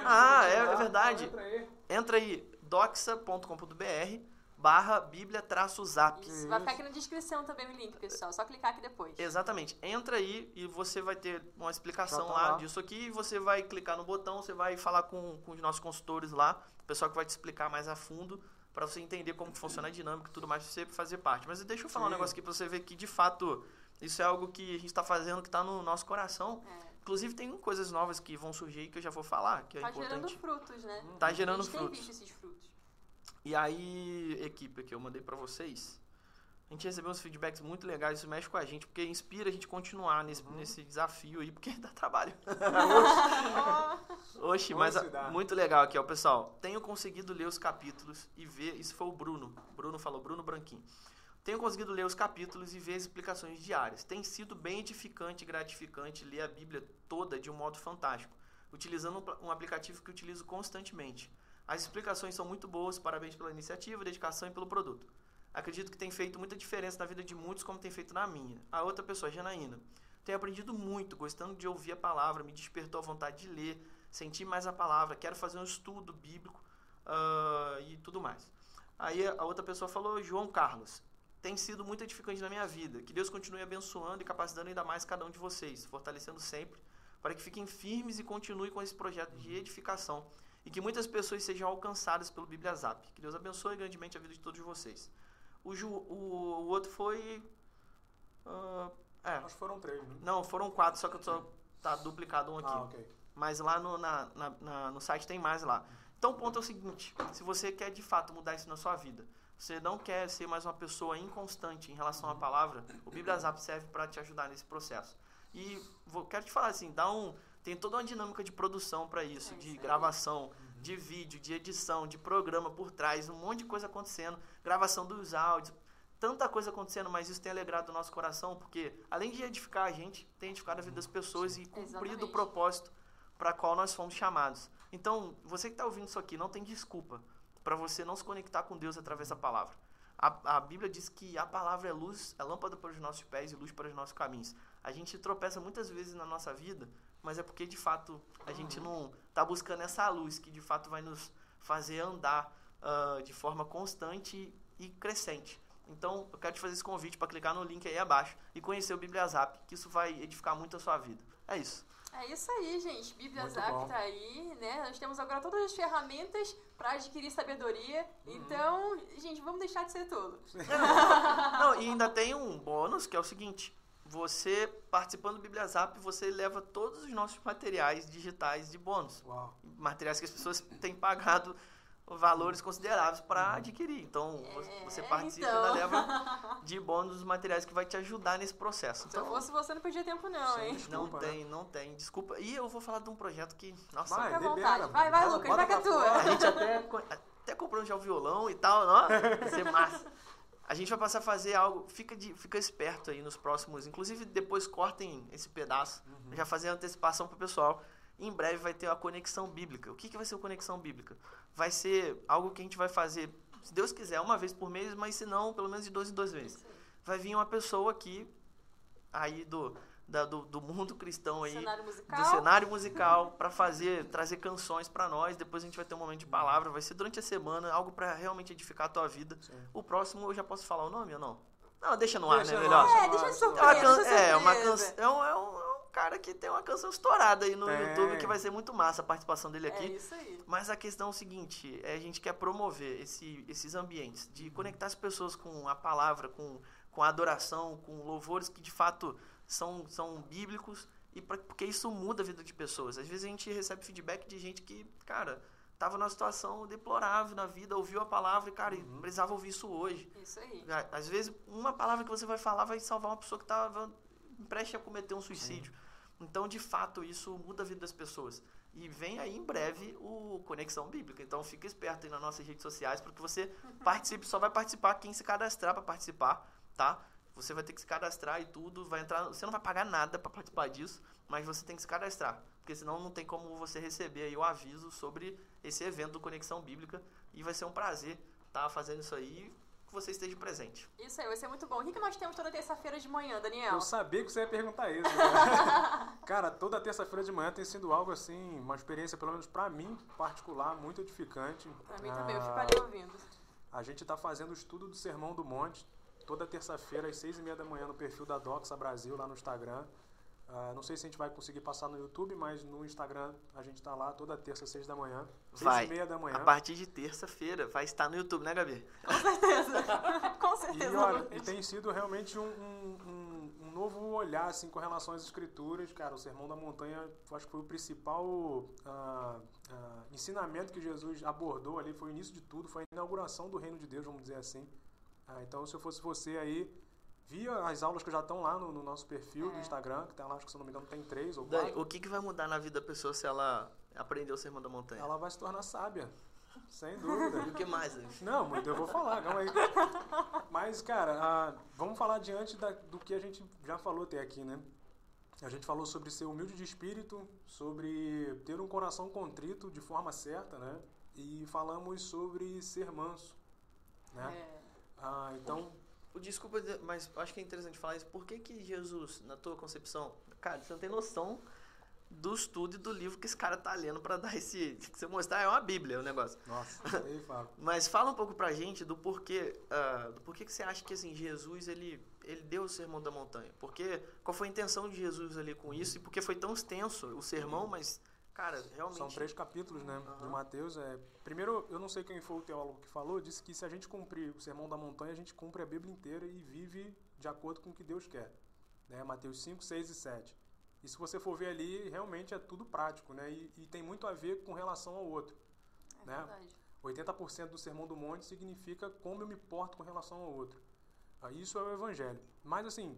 ah, é, é, verdade. Entra aí, entra aí doxa.com.br barra bíblia traço zap. Isso, vai ficar aqui na descrição também o link, pessoal. Só clicar aqui depois. Exatamente. Entra aí e você vai ter uma explicação tá lá, lá, disso aqui. Você vai clicar no botão, você vai falar com, com os nossos consultores lá, o pessoal que vai te explicar mais a fundo para você entender como funciona a dinâmica e tudo mais, pra você fazer parte. Mas deixa eu falar Sim. um negócio aqui pra você ver que, de fato, isso é algo que a gente está fazendo, que está no nosso coração. É. Inclusive, tem coisas novas que vão surgir que eu já vou falar, que é tá importante. gerando frutos, né? Tá gerando frutos. A gente frutos. tem visto esses frutos. E aí, equipe que eu mandei para vocês, a gente recebeu uns feedbacks muito legais, isso mexe com a gente, porque inspira a gente continuar nesse, uhum. nesse desafio aí, porque dá trabalho. Oxi, mas a, muito legal aqui, ó, pessoal. Tenho conseguido ler os capítulos e ver, isso foi o Bruno, Bruno falou, Bruno Branquinho. Tenho conseguido ler os capítulos e ver as explicações diárias. Tem sido bem edificante e gratificante ler a Bíblia toda de um modo fantástico, utilizando um aplicativo que utilizo constantemente. As explicações são muito boas, parabéns pela iniciativa, dedicação e pelo produto. Acredito que tem feito muita diferença na vida de muitos, como tem feito na minha. A outra pessoa, Janaína. Tenho aprendido muito, gostando de ouvir a palavra, me despertou a vontade de ler, sentir mais a palavra, quero fazer um estudo bíblico uh, e tudo mais. Aí a outra pessoa falou, João Carlos tem sido muito edificante na minha vida. Que Deus continue abençoando e capacitando ainda mais cada um de vocês, fortalecendo sempre, para que fiquem firmes e continuem com esse projeto de edificação e que muitas pessoas sejam alcançadas pelo Bíblia Zap. Que Deus abençoe grandemente a vida de todos vocês. O, Ju, o, o outro foi. Uh, é. Acho que foram três, né? Não, foram quatro, só que só tá duplicado um aqui. Ah, ok. Mas lá no, na, na, na, no site tem mais lá. Então o ponto é o seguinte: se você quer de fato mudar isso na sua vida, você não quer ser mais uma pessoa inconstante em relação à palavra, o Bíblia Zap serve para te ajudar nesse processo. E vou, quero te falar assim, dá um, tem toda uma dinâmica de produção para isso, É de aí. gravação, de vídeo, de edição, de programa por trás, um monte de coisa acontecendo, gravação dos áudios, tanta coisa acontecendo, mas isso tem alegrado o nosso coração, porque além de edificar a gente, tem edificado a vida das pessoas e cumprido Exatamente. o propósito para qual nós fomos chamados. Então, você que está ouvindo isso aqui, não tem desculpa para você não se conectar com Deus através da palavra. A, a Bíblia diz que a palavra é luz, é lâmpada para os nossos pés e luz para os nossos caminhos. A gente tropeça muitas vezes na nossa vida, mas é porque de fato a gente não está buscando essa luz que de fato vai nos fazer andar ah, de forma constante e crescente. Então, eu quero te fazer esse convite para clicar no link aí abaixo e conhecer o Bíblia Zap, que isso vai edificar muito a sua vida. É isso. É isso aí, gente. Bíblia Muito Zap bom. tá aí, né? Nós temos agora todas as ferramentas para adquirir sabedoria. Uhum. Então, gente, vamos deixar de ser tolo. Não, e ainda tem um bônus que é o seguinte: você participando do Bíblia Zap, você leva todos os nossos materiais digitais de bônus. Uau. Materiais que as pessoas têm pagado valores consideráveis para adquirir. Então, É, você participa então. ainda leva de bônus os materiais que vai te ajudar nesse processo. Se Então, fosse você, não perdia tempo, não, hein? desculpa, não né? tem, não tem. Desculpa. E eu vou falar de um projeto que, nossa, Vai, libera, vontade. Vai, vai, Lucas, vai que é tua. A gente até, até comprou já o violão e tal, ó, vai ser massa. A gente vai passar a fazer algo, fica, de, fica esperto aí nos próximos, inclusive depois cortem esse pedaço, Uhum. já fazer a antecipação pro pessoal. Em breve vai ter a conexão bíblica. O que, que vai ser a conexão bíblica? Vai ser algo que a gente vai fazer, se Deus quiser, uma vez por mês, mas se não, pelo menos de dois em dois meses. Vai vir uma pessoa aqui, aí do, da- do, do mundo cristão aí, Cenário musical. do cenário musical para fazer, trazer canções para nós. Depois a gente vai ter um momento de palavra, vai ser durante a semana, algo para realmente edificar a tua vida. Sim. O próximo eu já posso falar o nome ou não? Não, deixa no ar, Deixa né? no Melhor. ar. É, deixa de É uma, surpresa. can... deixa é, uma surpresa. canção. É um, é um- é um cara que tem uma canção estourada aí no Tem. YouTube que vai ser muito massa a participação dele É aqui. isso aí. Mas a questão é o seguinte, é, a gente quer promover esse- esses ambientes, de conectar as pessoas com a palavra, com, com a adoração, com louvores que de fato são, são bíblicos, e pra, porque isso muda a vida de pessoas. Às vezes a gente recebe feedback de gente que, cara, tava numa situação deplorável na vida, ouviu a palavra e, cara, Uhum. precisava ouvir isso hoje. Isso aí. Às vezes, uma palavra que você vai falar vai salvar uma pessoa que estava prestes a cometer um suicídio. Então, de fato, isso muda a vida das pessoas. E vem aí em breve o Conexão Bíblica. Então, fica esperto aí nas nossas redes sociais, porque você participe, só vai participar quem se cadastrar para participar, tá? Você vai ter que se cadastrar e tudo, vai entrar, você não vai pagar nada para participar disso, mas você tem que se cadastrar, porque senão não tem como você receber aí o aviso sobre esse evento do Conexão Bíblica e vai ser um prazer estar fazendo isso aí que você esteja presente. Isso aí, vai ser muito bom. O que, que nós temos toda terça-feira de manhã, Daniel? Eu sabia que você ia perguntar isso. Cara, Cara, toda terça-feira de manhã tem sido algo assim, uma experiência, pelo menos pra mim, particular, muito edificante. Pra mim também, eu fico Ah, ali ouvindo. A gente está fazendo o estudo do Sermão do Monte toda terça-feira às seis e meia da manhã no perfil da Doxa Brasil lá no Instagram. Ah, não sei se a gente vai conseguir passar no YouTube, mas no Instagram a gente está lá toda terça às seis da manhã. Seis Vai. e meia da manhã. A partir de terça-feira vai estar no YouTube, né, Gabi? Com certeza. Com E, certeza. olha, Lucas. e tem sido realmente um, um- um- um novo olhar assim, com relação às escrituras. Cara, o Sermão da Montanha acho que foi o principal ah, ah, ensinamento que Jesus abordou ali. Foi o início de tudo, foi a inauguração do reino de Deus, vamos dizer assim. Então, se eu fosse você aí, via as aulas que já estão lá no, no nosso perfil do É. Instagram, que tá lá, acho que se não me engano tem três ou quatro. o que, que vai mudar na vida da pessoa se ela aprender o Sermão da Montanha? Ela vai se tornar sábia, sem dúvida. E o que mais? Não, muito eu vou falar, calma aí. Mas, cara, vamos falar diante da- do que a gente já falou até aqui, né? A gente falou sobre ser humilde de espírito, sobre ter um coração contrito de forma certa, né? E falamos sobre ser manso, né? É. Ah, então, Desculpa, mas acho que é interessante falar isso. Por que, que Jesus, na tua concepção, cara, você não tem noção do estudo e do livro que esse cara tá lendo pra dar esse. Que você mostrar é uma Bíblia o negócio. nossa, aí fala. Mas fala um pouco pra gente do porquê, ah, do porquê que você acha que assim, Jesus ele, ele deu o sermão da montanha. Porque, qual foi a intenção de Jesus ali com isso e por que foi tão extenso o sermão, mas, cara, realmente. São três capítulos, né? De Aham. Mateus. É... Primeiro, eu não sei quem foi o teólogo que falou, disse que se a gente cumprir o Sermão da Montanha, a gente cumpre a Bíblia inteira e vive de acordo com o que Deus quer. Né? Mateus 5, 6 e 7. E se você for ver ali, realmente é tudo prático, né? E, e tem muito a ver com relação ao outro. É Né? verdade. 80% do Sermão do Monte significa como eu me porto com relação ao outro. Ah, isso é o Evangelho. Mas assim,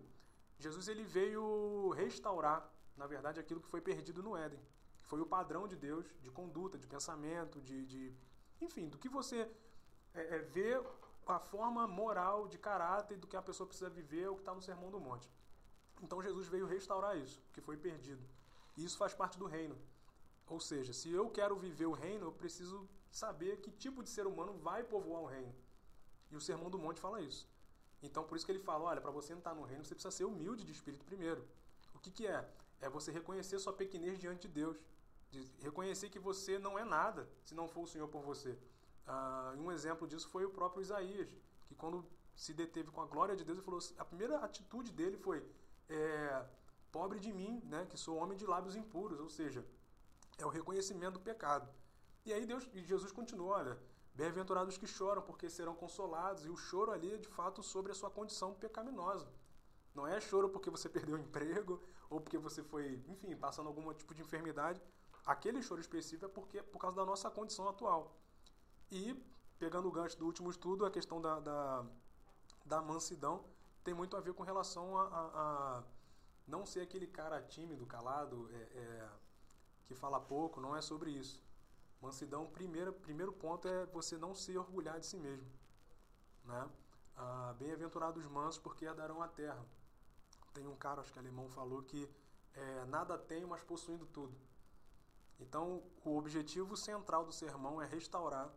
Jesus ele veio restaurar, na verdade, aquilo que foi perdido no Éden. Foi o padrão de Deus de conduta, de pensamento, de, de enfim, do que você é, é, vê a forma moral, de caráter do que a pessoa precisa viver, o que está no Sermão do Monte. Então Jesus veio restaurar isso, que foi perdido. E isso faz parte do reino. Ou seja, se eu quero viver o reino, eu preciso saber que tipo de ser humano vai povoar o reino. E o Sermão do Monte fala isso. Então, por isso que ele fala, olha, para você entrar no reino, você precisa ser humilde de espírito primeiro. O que, que é? É você reconhecer sua pequenez diante de Deus. De reconhecer que você não é nada se não for o Senhor por você. Ah, um exemplo disso foi o próprio Isaías, que quando se deteve com a glória de Deus, ele falou, a primeira atitude dele foi, é, pobre de mim, né, que sou homem de lábios impuros, ou seja, é o reconhecimento do pecado. E aí Deus, e Jesus continua, olha, bem-aventurados que choram, porque serão consolados, e o choro ali é de fato sobre a sua condição pecaminosa. Não é choro porque você perdeu o emprego, ou porque você foi, enfim, passando algum tipo de enfermidade. Aquele choro específico é porque, por causa da nossa condição atual. E, pegando o gancho do último estudo, a questão da, da, da mansidão tem muito a ver com relação a, a, a não ser aquele cara tímido, calado, é, é, que fala pouco, não é sobre isso. Mansidão, primeiro, primeiro ponto é você não se orgulhar de si mesmo. Né? Ah, Bem-aventurados mansos, porque herdarão a terra. Tem um cara, acho que alemão, falou que é, nada tem, mas possuindo tudo. Então, o objetivo central do sermão é restaurar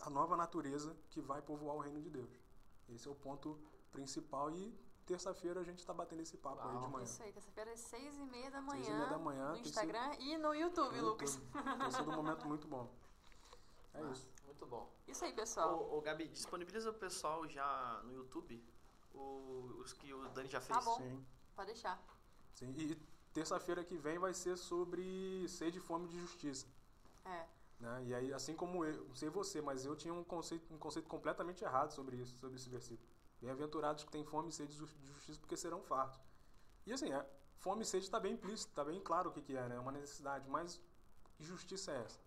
a nova natureza que vai povoar o reino de Deus. Esse é o ponto principal e terça-feira a gente está batendo esse papo Uau. aí de manhã. Isso aí, terça-feira às seis e meia da manhã. Seis e meia da manhã. No Instagram sido... e no YouTube, no Lucas. YouTube. Tem sido um momento muito bom. É ah, isso. Muito bom. Isso aí, pessoal. Ô, ô Gabi, disponibiliza o pessoal já no YouTube os que o Dani já fez. Tá bom. Sim. Pode deixar. Sim, e terça-feira que vem vai ser sobre sede e fome de justiça. É. Né? E aí, assim como eu, não sei você, mas eu tinha um conceito, um conceito completamente errado sobre isso, sobre esse versículo. Bem-aventurados que têm fome e sede de justiça, porque serão fartos. E assim, é, fome e sede está bem implícito, está bem claro o que, que é, né? É uma necessidade, mas que justiça é essa?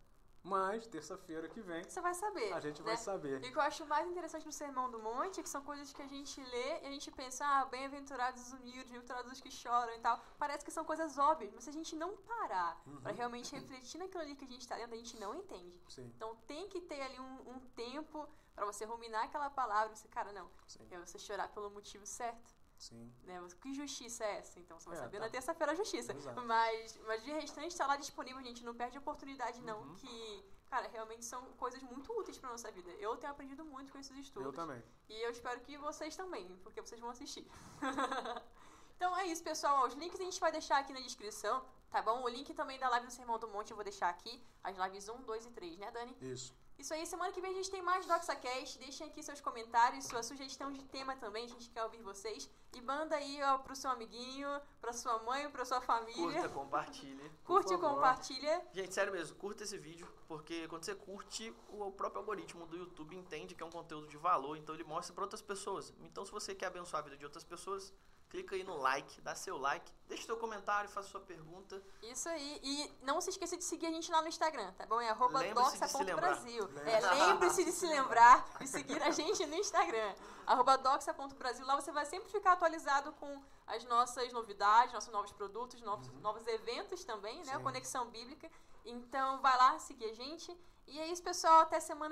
Mas, terça-feira que vem. Você vai saber. A gente né? vai saber. E o que eu acho mais interessante no Sermão do Monte é que são coisas que a gente lê e a gente pensa, ah, bem-aventurados os humildes, bem-aventurados os que choram e tal. Parece que são coisas óbvias, mas se a gente não parar uhum. para realmente refletir naquilo ali que a gente está lendo, a gente não entende. Sim. Então tem que ter ali um, um tempo para você ruminar aquela palavra você, cara, não, Sim. é você chorar pelo motivo certo. Sim. Né? Que justiça é essa? Então você vai é, saber tá. na terça-feira a justiça. Mas, mas de restante está lá disponível, a gente não perde a oportunidade, não. Uhum. Que, cara, realmente são coisas muito úteis para nossa vida. Eu tenho aprendido muito com esses estudos. Eu também. E eu espero que vocês também, porque vocês vão assistir. então é isso, pessoal. Os links a gente vai deixar aqui na descrição, tá bom? O link também da live do Sermão do Monte eu vou deixar aqui. As lives 1, 2 e 3, né, Dani? Isso. Isso aí, semana que vem a gente tem mais DoxaCast. Deixem aqui seus comentários, sua sugestão de tema também, a gente quer ouvir vocês. E manda aí ó, pro seu amiguinho, pra sua mãe, pra sua família. Curta, compartilha. Curte e compartilha. Gente, sério mesmo, curta esse vídeo, porque quando você curte, o próprio algoritmo do YouTube entende que é um conteúdo de valor, então ele mostra para outras pessoas. Então, se você quer abençoar a vida de outras pessoas, clica aí no like, dá seu like, deixa seu comentário, faça sua pergunta. Isso aí. E não se esqueça de seguir a gente lá no Instagram, tá bom? É arroba doxa.brasil. É, lembre-se de se lembrar e seguir a gente no Instagram. Arroba doxa.brasil. Lá você vai sempre ficar atualizado com as nossas novidades, nossos novos produtos, novos, uhum. novos eventos também, né? Sim. Conexão Bíblica. Então vai lá seguir a gente. E é isso, pessoal. Até semana